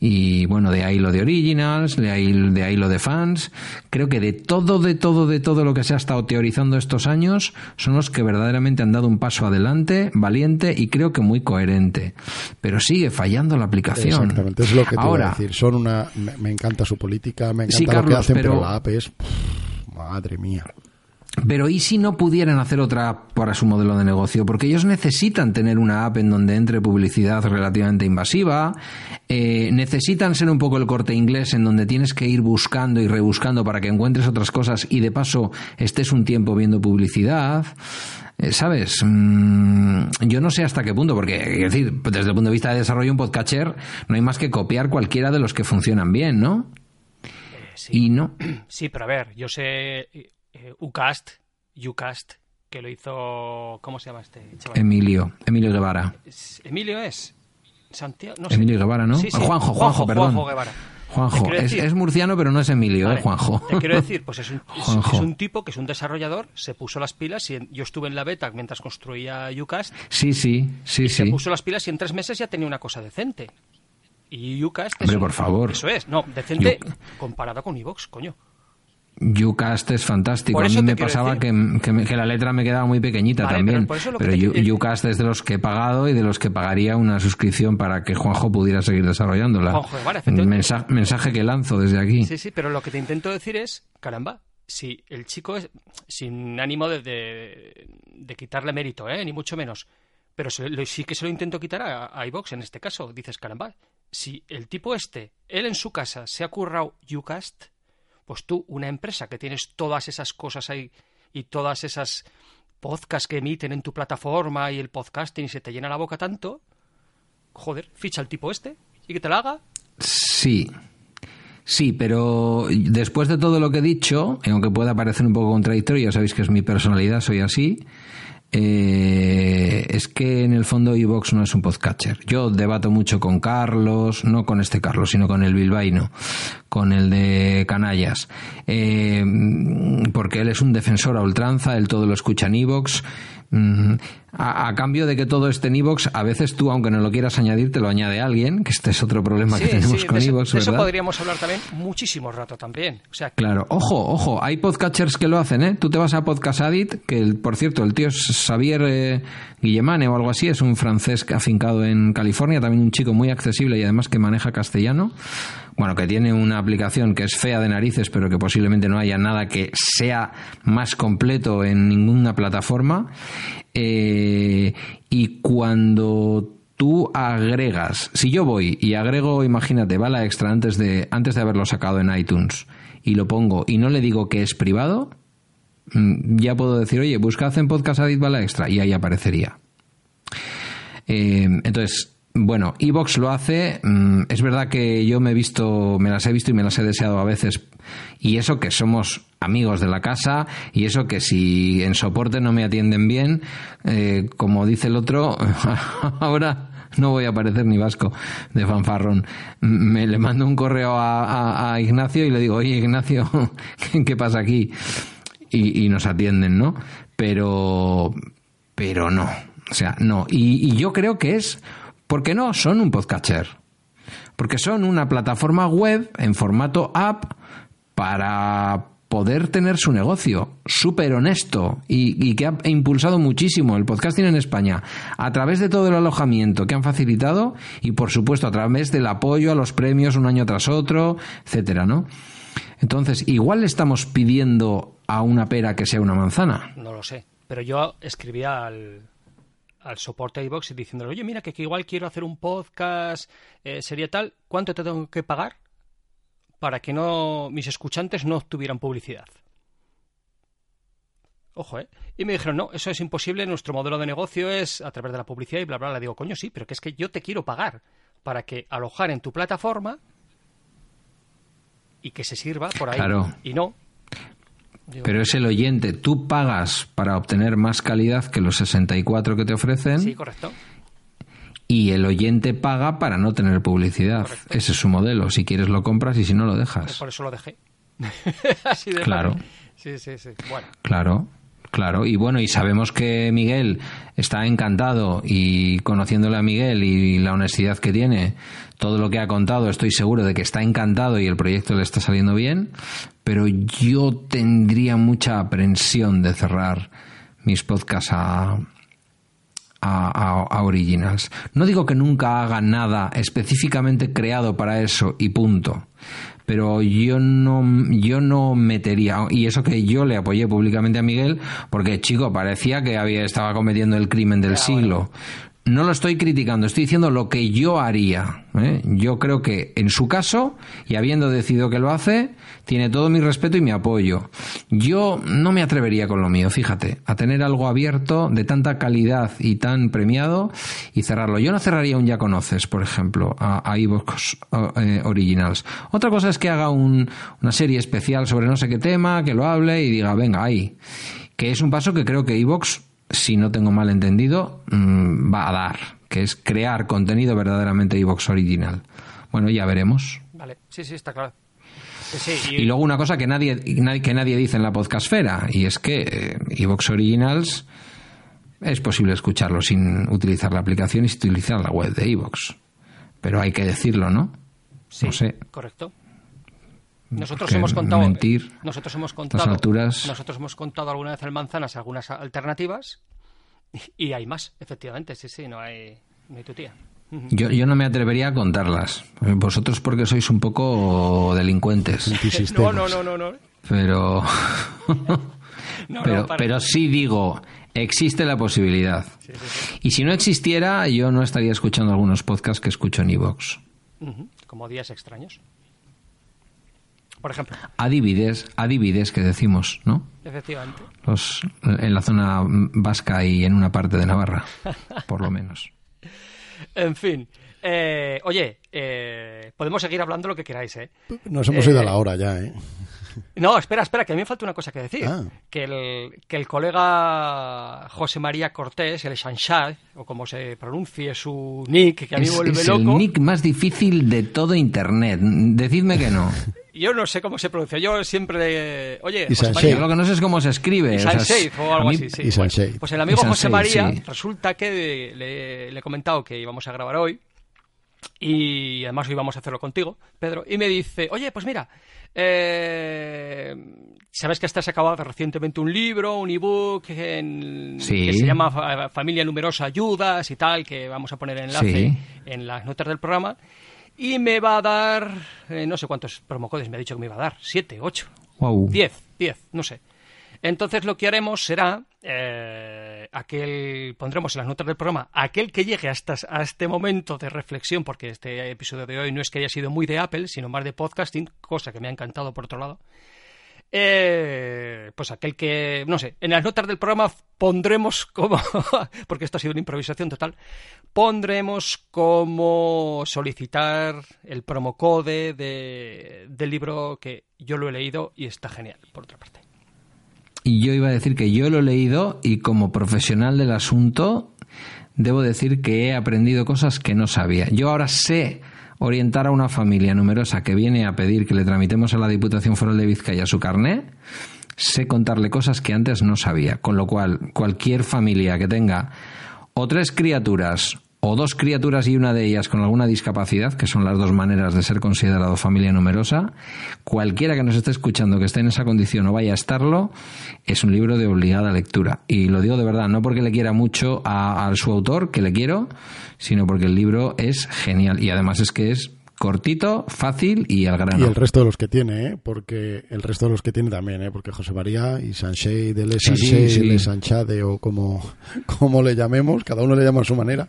Y bueno, de ahí lo de originals, de ahí, de ahí lo de fans. Creo que de todo, de todo, de todo lo que se ha estado teorizando estos años, son los que verdaderamente han dado un paso adelante, valiente y creo que muy coherente. Pero sigue fallando la aplicación. Exactamente, es lo que te iba Ahora, a decir. Son una, me, me encanta su política, me encanta Sí, lo que hacen, pero, pero- la app es... madre mía. Pero ¿y si no pudieran hacer otra app para su modelo de negocio? Porque ellos necesitan tener una app en donde entre publicidad relativamente invasiva, eh, necesitan ser un poco el corte inglés en donde tienes que ir buscando y rebuscando para que encuentres otras cosas y de paso estés un tiempo viendo publicidad. Eh, ¿Sabes? Mm, yo no sé hasta qué punto, porque es decir, desde el punto de vista de desarrollo un podcatcher no hay más que copiar cualquiera de los que funcionan bien, ¿no? sí. Y no. Sí, pero a ver, yo sé eh, Ucast, Ucast, que lo hizo... ¿Cómo se llama este chaval? Emilio, Emilio Guevara. Es- ¿Emilio es? Santiago, no sé. Emilio Guevara, ¿no? Sí, sí. Juanjo, Juanjo, perdón. Juanjo Guevara. Juanjo, es, es murciano, pero no es Emilio, Vale, ¿eh, Juanjo? Te quiero decir, pues es un, es- es un tipo que es un desarrollador, se puso las pilas y en- yo estuve en la beta mientras construía Ucast, Sí, sí, sí, se sí. puso las pilas y en tres meses ya tenía una cosa decente. Y Ucast es Hombre, un- por favor. Eso es, no, decente comparado con Evox, coño. Ucast es fantástico. A mí me pasaba que, la letra me quedaba muy pequeñita Vale, también. pero Pero te- Ucast es de los que he pagado y de los que pagaría una suscripción para que Juanjo pudiera seguir desarrollándola. Juanjo. Mensa- mensaje que lanzo desde aquí. Sí, sí, pero lo que te intento decir es, caramba, si el chico es sin ánimo de, de, de quitarle mérito, ¿eh? ni mucho menos, pero se lo- sí que se lo intento quitar a, a iVox en este caso. Dices, caramba, si el tipo este, él en su casa se ha currado Ucast, pues tú, una empresa que tienes todas esas cosas ahí y todas esas podcasts que emiten en tu plataforma y el podcasting y se te llena la boca tanto, joder, ficha al tipo este y que te la haga. Sí. Sí, pero después de todo lo que he dicho, aunque pueda parecer un poco contradictorio, ya sabéis que es mi personalidad, soy así, eh, es que en el fondo Evox no es un podcatcher. Yo debato mucho con Carlos, no con este Carlos, sino con el bilbaíno, con el de Canallas, eh, porque él es un defensor a ultranza, él todo lo escucha en Evox. Mm, A, a cambio de que todo esté en Evox, a veces tú, aunque no lo quieras añadir, te lo añade alguien, que este es otro problema que tenemos sí, con de Evox, de eso podríamos hablar también muchísimo rato también. O sea, Claro, ojo, ojo, hay podcatchers que lo hacen, ¿eh? Tú te vas a Podcast Addict, que el- por cierto, el tío es Xavier eh, Guillemane o algo así, es un francés afincado en California, también un chico muy accesible y además que maneja castellano. Bueno, que tiene una aplicación que es fea de narices, pero que posiblemente no haya nada que sea más completo en ninguna plataforma. Eh, y cuando tú agregas, si yo voy y agrego, imagínate, bala extra antes de, antes de haberlo sacado en iTunes y lo pongo y no le digo que es privado, mm, ya puedo decir, oye, buscad en Podcast Addict bala extra y ahí aparecería. Eh, entonces, bueno, Evox lo hace. mm, es verdad que yo me he visto, me las he visto y me las he deseado a veces. Y eso que somos amigos de la casa y eso que si en soporte no me atienden bien, eh, como dice el otro, ahora no voy a parecer ni vasco de fanfarrón. Me le mando un correo a, a- a Ignacio y le digo, oye Ignacio, ¿qué pasa aquí? Y, y nos atienden, ¿no? Pero, pero no. O sea, no. Y, y yo creo que es porque no son un podcatcher. Porque son una plataforma web en formato app para poder tener su negocio súper honesto y, y, que ha impulsado muchísimo el podcasting en España a través de todo el alojamiento que han facilitado y por supuesto a través del apoyo a los premios un año tras otro, etcétera, ¿no? Entonces, igual le estamos pidiendo a una pera que sea una manzana. No lo sé, pero yo escribía al, al soporte iVox y diciéndole, oye, mira, que, que, igual quiero hacer un podcast, eh, sería tal, ¿cuánto te tengo que pagar para que no mis escuchantes no obtuvieran publicidad? Ojo, ¿eh? Y me dijeron, no, eso es imposible, nuestro modelo de negocio es a través de la publicidad y bla, bla, bla. Le digo, coño, sí, pero que es que yo te quiero pagar para que alojar en tu plataforma y que se sirva por ahí. Claro. Y no. Pero es el oyente. Tú pagas para obtener más calidad que los 64 que te ofrecen. Sí, correcto. Y el oyente paga para no tener publicidad. Correcto. Ese es su modelo. Si quieres lo compras y si no lo dejas. Por eso lo dejé. Así de Claro. Sí, sí, sí. Bueno. Claro. Claro, y bueno, y sabemos que Miguel está encantado y conociéndole a Miguel y la honestidad que tiene, todo lo que ha contado, estoy seguro de que está encantado y el proyecto le está saliendo bien, pero yo tendría mucha aprensión de cerrar mis podcasts a, a, a, Originals. No digo que nunca haga nada específicamente creado para eso y punto pero yo no yo no metería y eso que yo le apoyé públicamente a Miguel porque chico parecía que había estaba cometiendo el crimen del siglo no lo estoy criticando, estoy diciendo lo que yo haría. ¿eh? Yo creo que en su caso, y habiendo decidido que lo hace, tiene todo mi respeto y mi apoyo. Yo no me atrevería con lo mío, fíjate, a tener algo abierto de tanta calidad y tan premiado y cerrarlo. Yo no cerraría un Ya Conoces, por ejemplo, a, a iVoox eh, Originals. Otra cosa es que haga un, una serie especial sobre no sé qué tema, que lo hable y diga, venga, ahí. Que es un paso que creo que iVoox si no tengo mal entendido, mmm, va a dar, que es crear contenido verdaderamente iVox original. Bueno, ya veremos. Vale, sí, sí, está claro. Sí, y... y... luego una cosa que nadie, que nadie dice en la podcastfera, y es que iVox Originals es posible escucharlo sin utilizar la aplicación y sin utilizar la web de iVox. Pero hay que decirlo, ¿no? Sí, no sé. correcto. Nosotros Porque hemos contado. mentir nosotros hemos contado. alturas- Nosotros hemos contado alguna vez en manzanas algunas alternativas. Y, hay más, efectivamente, sí, sí, no hay, no hay tu tía. Yo, yo no me atrevería a contarlas. Vosotros porque sois un poco delincuentes. No, no, no, no, no. Pero, No, pero, no, pero sí digo, existe la posibilidad. Y si no existiera, yo no estaría escuchando algunos podcasts que escucho en iVoox. Como días extraños. Por ejemplo, Adivides, adivides que decimos, ¿no? efectivamente. Los, en la zona vasca y en una parte de Navarra, por lo menos. En fin. Eh, oye, eh, podemos seguir hablando lo que queráis, ¿eh? Nos hemos Eh, ido a la hora ya, ¿eh? No, espera, espera, que a mí me falta una cosa que decir. Ah. Que, el, que el colega José María Cortés, el Shanshad, o como se pronuncie su nick, que a mí Es, me vuelve es loco. el nick más difícil de todo Internet. Decidme que no. Yo no sé cómo se pronuncia. Yo siempre. Oye, José Sanchez. Yo lo que no sé es cómo se escribe. o sea, Sanchez o algo mí- así, sí. Y Sanchez. Pues el amigo José María, sí. resulta que le, le he comentado que íbamos a grabar hoy y además hoy vamos a hacerlo contigo, Pedro, y me dice, oye, pues mira, eh, sabes que estás acabado recientemente un libro, un ebook en- Sí. que se llama Fa- Familia Numerosa Ayudas y tal, que vamos a poner enlace Sí. en las notas del programa. Y me va a dar, eh, no sé cuántos promocodes me ha dicho que me iba a dar, siete, ocho, Guau. 10, 10, no sé. Entonces lo que haremos será eh, aquel pondremos en las notas del programa aquel que llegue hasta a este momento de reflexión, porque este episodio de hoy no es que haya sido muy de Apple, sino más de podcasting, cosa que me ha encantado por otro lado. Eh, pues aquel que, no sé, en las notas del programa pondremos como, porque esto ha sido una improvisación total, pondremos como solicitar el promocode de, del libro que yo lo he leído y está genial, por otra parte. Y yo iba a decir que yo lo he leído y como profesional del asunto debo decir que he aprendido cosas que no sabía. Yo ahora sé orientar a una familia numerosa que viene a pedir que le tramitemos a la Diputación Foral de Vizcaya su carné, sé contarle cosas que antes no sabía. Con lo cual, cualquier familia que tenga o tres criaturas o dos criaturas y una de ellas con alguna discapacidad, que son las dos maneras de ser considerado familia numerosa, cualquiera que nos esté escuchando que esté en esa condición o vaya a estarlo, es un libro de obligada lectura. Y lo digo de verdad, no porque le quiera mucho a, su autor, que le quiero, sino porque el libro es genial. Y además es que es cortito, fácil y al grano. Y el resto de los que tiene, ¿eh? porque el resto de los que tiene también, ¿eh? porque José María y Sanchez de Le Sí, sí, sí. Sanchade o como, como le llamemos, cada uno le llama a su manera,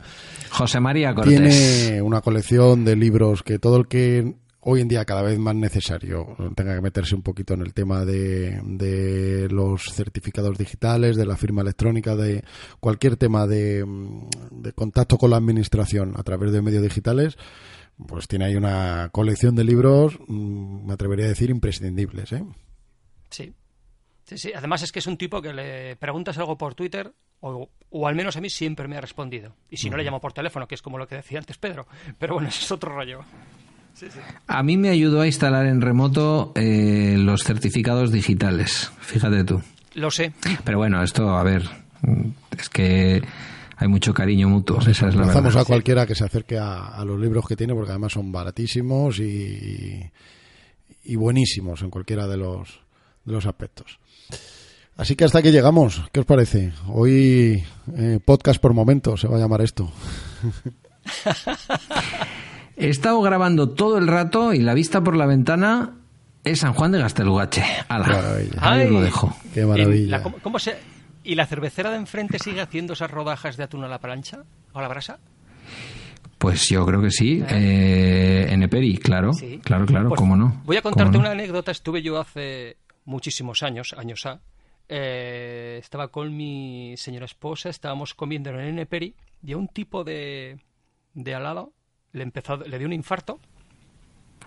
José María Cortés. tiene una colección de libros que todo el que hoy en día cada vez más necesario tenga que meterse un poquito en el tema de, de los certificados digitales, de la firma electrónica, de cualquier tema de, de contacto con la administración a través de medios digitales, pues tiene ahí una colección de libros, mm, me atrevería a decir, imprescindibles. ¿eh? Sí. Sí, sí. Además es que es un tipo que le preguntas algo por Twitter, o, o al menos a mí siempre me ha respondido. Y si no le llamo por teléfono, que es como lo que decía antes Pedro. Pero bueno, eso es otro rollo. Sí, sí. A mí me ayudó a instalar en remoto eh, los certificados digitales, fíjate tú. Lo sé. Pero bueno, esto, a ver, es que hay mucho cariño mutuo, esa es la verdad. a cualquiera que se acerque a, a los libros que tiene, porque además son baratísimos y, y buenísimos en cualquiera de los, de los aspectos. Así que hasta aquí llegamos. ¿Qué os parece? Hoy eh, podcast por momentos se va a llamar esto. He estado grabando todo el rato y la vista por la ventana es San Juan de. Ala, Maravilla. ahí lo dejo. Qué maravilla. la- ¿cómo, cómo se, ¿Y la cervecera de enfrente sigue haciendo esas rodajas de atún a la plancha? ¿O a la brasa? Pues yo creo que sí. Eh, en Eperi, claro. Sí. Claro, claro, Pues cómo no. Voy a contarte no. una anécdota. Estuve yo hace muchísimos años, años A. eh, estaba con mi señora esposa, estábamos comiendo en el Neperi y a un tipo de, de al lado le, empezó, le dio un infarto.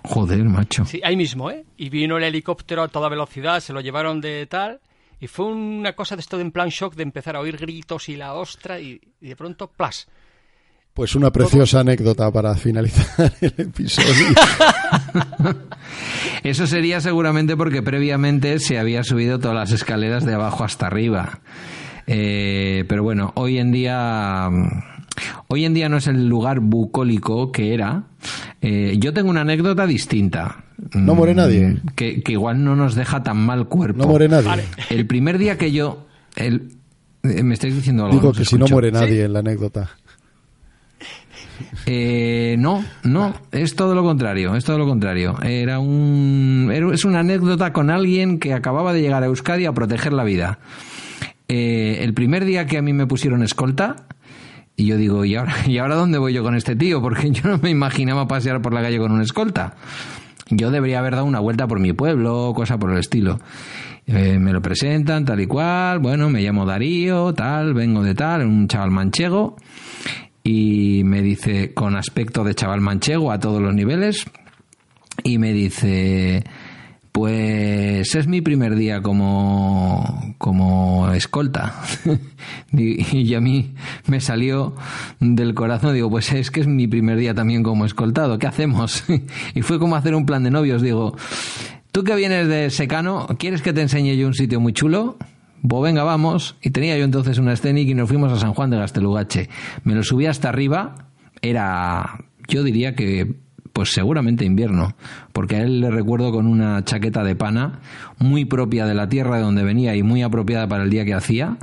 Joder, macho. Sí, ahí mismo, ¿eh? Y vino el helicóptero a toda velocidad, se lo llevaron de tal. Y fue una cosa de esto de en plan shock, de empezar a oír gritos y la ostra y, y de pronto, ¡plas! Pues una preciosa anécdota para finalizar el episodio. Eso sería seguramente porque previamente se había subido todas las escaleras de abajo hasta arriba. Eh, pero bueno, hoy en día. Hoy en día no es el lugar bucólico que era. Eh, yo tengo una anécdota distinta. No muere nadie. Mm, Que, que igual no nos deja tan mal cuerpo. No muere nadie. Vale. El primer día que yo. el- eh, me estáis diciendo algo. Digo que si no muere nadie en la anécdota. Eh, no, no, es todo lo contrario, es todo lo contrario. Era un, era- es una anécdota con alguien que acababa de llegar a Euskadi a proteger la vida. Eh, el primer día que a mí me pusieron escolta, y yo digo, ¿y ahora, ¿y ahora dónde voy yo con este tío? Porque yo no me imaginaba pasear por la calle con una escolta. Yo debería haber dado una vuelta por mi pueblo, cosa por el estilo. Eh, me lo presentan, tal y cual, bueno, me llamo Darío, tal, vengo de tal, un chaval manchego, y me dice, con aspecto de chaval manchego a todos los niveles, y me dice, pues es mi primer día como, como escolta. y a mí me salió del corazón, digo, pues es que es mi primer día también como escoltado, ¿qué hacemos? y fue como hacer un plan de novios, digo, tú que vienes de secano, ¿quieres que te enseñe yo un sitio muy chulo? Pues venga, vamos. Y tenía yo entonces una escénica y nos fuimos a San Juan de Gastelugache. Me lo subí hasta arriba. Era, yo diría que, pues seguramente invierno. Porque a él le recuerdo con una chaqueta de pana muy propia de la tierra de donde venía y muy apropiada para el día que hacía.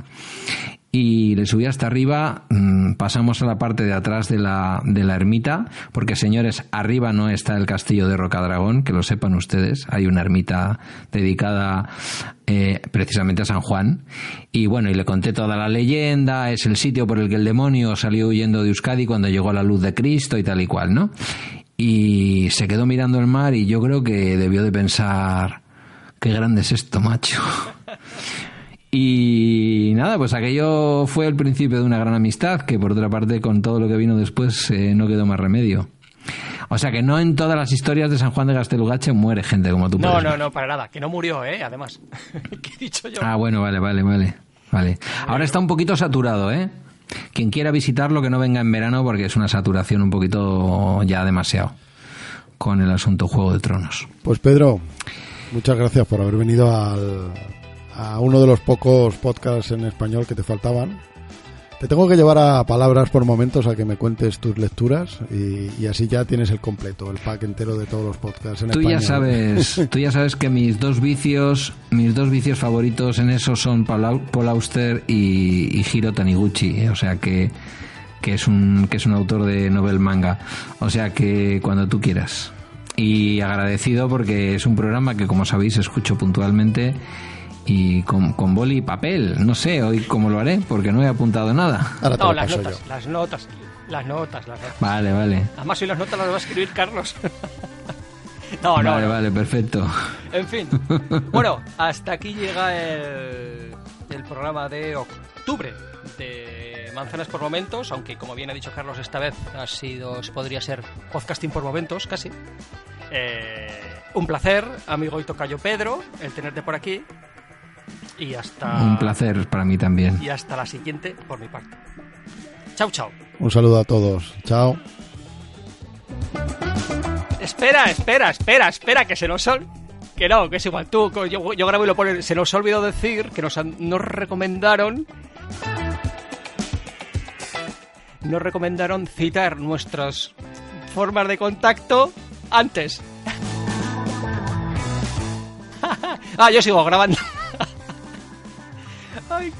Y le subí hasta arriba, mm, pasamos a la parte de atrás de la, de la ermita, porque señores, arriba no está el castillo de Rocadragón, que lo sepan ustedes, hay una ermita dedicada eh, precisamente a San Juan. Y bueno, y le conté toda la leyenda, es el sitio por el que el demonio salió huyendo de Euskadi cuando llegó la luz de Cristo y tal y cual, ¿no? Y se quedó mirando el mar y yo creo que debió de pensar, qué grande es esto, macho. Y nada, pues aquello fue el principio de una gran amistad, que por otra parte con todo lo que vino después eh, no quedó más remedio. O sea que no en todas las historias de San Juan de Gastelugache muere gente como tú. No, puedes no, ver. no, para nada. Que no murió, ¿eh? Además. ¿Qué he dicho yo? Ah, bueno, vale, vale, vale. Vale. Ahora está un poquito saturado, ¿eh? Quien quiera visitarlo que no venga en verano porque es una saturación un poquito ya demasiado con el asunto Juego de Tronos. Pues Pedro, muchas gracias por haber venido al, a uno de los pocos podcasts en español que te faltaban. Te tengo que llevar a palabras por momentos a que me cuentes tus lecturas y, y así ya tienes el completo, el pack entero de todos los podcasts en Tú español. ya sabes, tú ya sabes que mis dos vicios, mis dos vicios favoritos en eso son Paul Au- Paul Auster y, y Hiro Taniguchi, ¿eh? o sea que que es un que es un autor de novel manga, o sea que cuando tú quieras. Y agradecido porque es un programa que como sabéis escucho puntualmente y con, con boli y papel. No sé hoy cómo lo haré porque no he apuntado nada. Ahora te No, lo las paso notas, yo. las notas, las notas, las notas. Vale, vale. Además, hoy las notas las va a escribir Carlos. no, no, vale, no. vale, perfecto. En fin. Bueno, hasta aquí llega el, el programa de octubre de Manzanas por Momentos, aunque como bien ha dicho Carlos esta vez ha sido, podría ser podcasting por momentos, casi. Eh, un placer, amigo y tocayo Pedro, el tenerte por aquí. Y hasta, Un placer para mí también. y hasta la siguiente por mi parte. Chao, chao. Un saludo a todos. Chao. Espera, espera, espera, espera, que se nos ol... Que no, que es igual. Tú, yo, yo grabo y lo pone. Se nos olvidó decir que nos, han- nos recomendaron. Nos recomendaron citar nuestras formas de contacto antes. ah, yo sigo grabando. I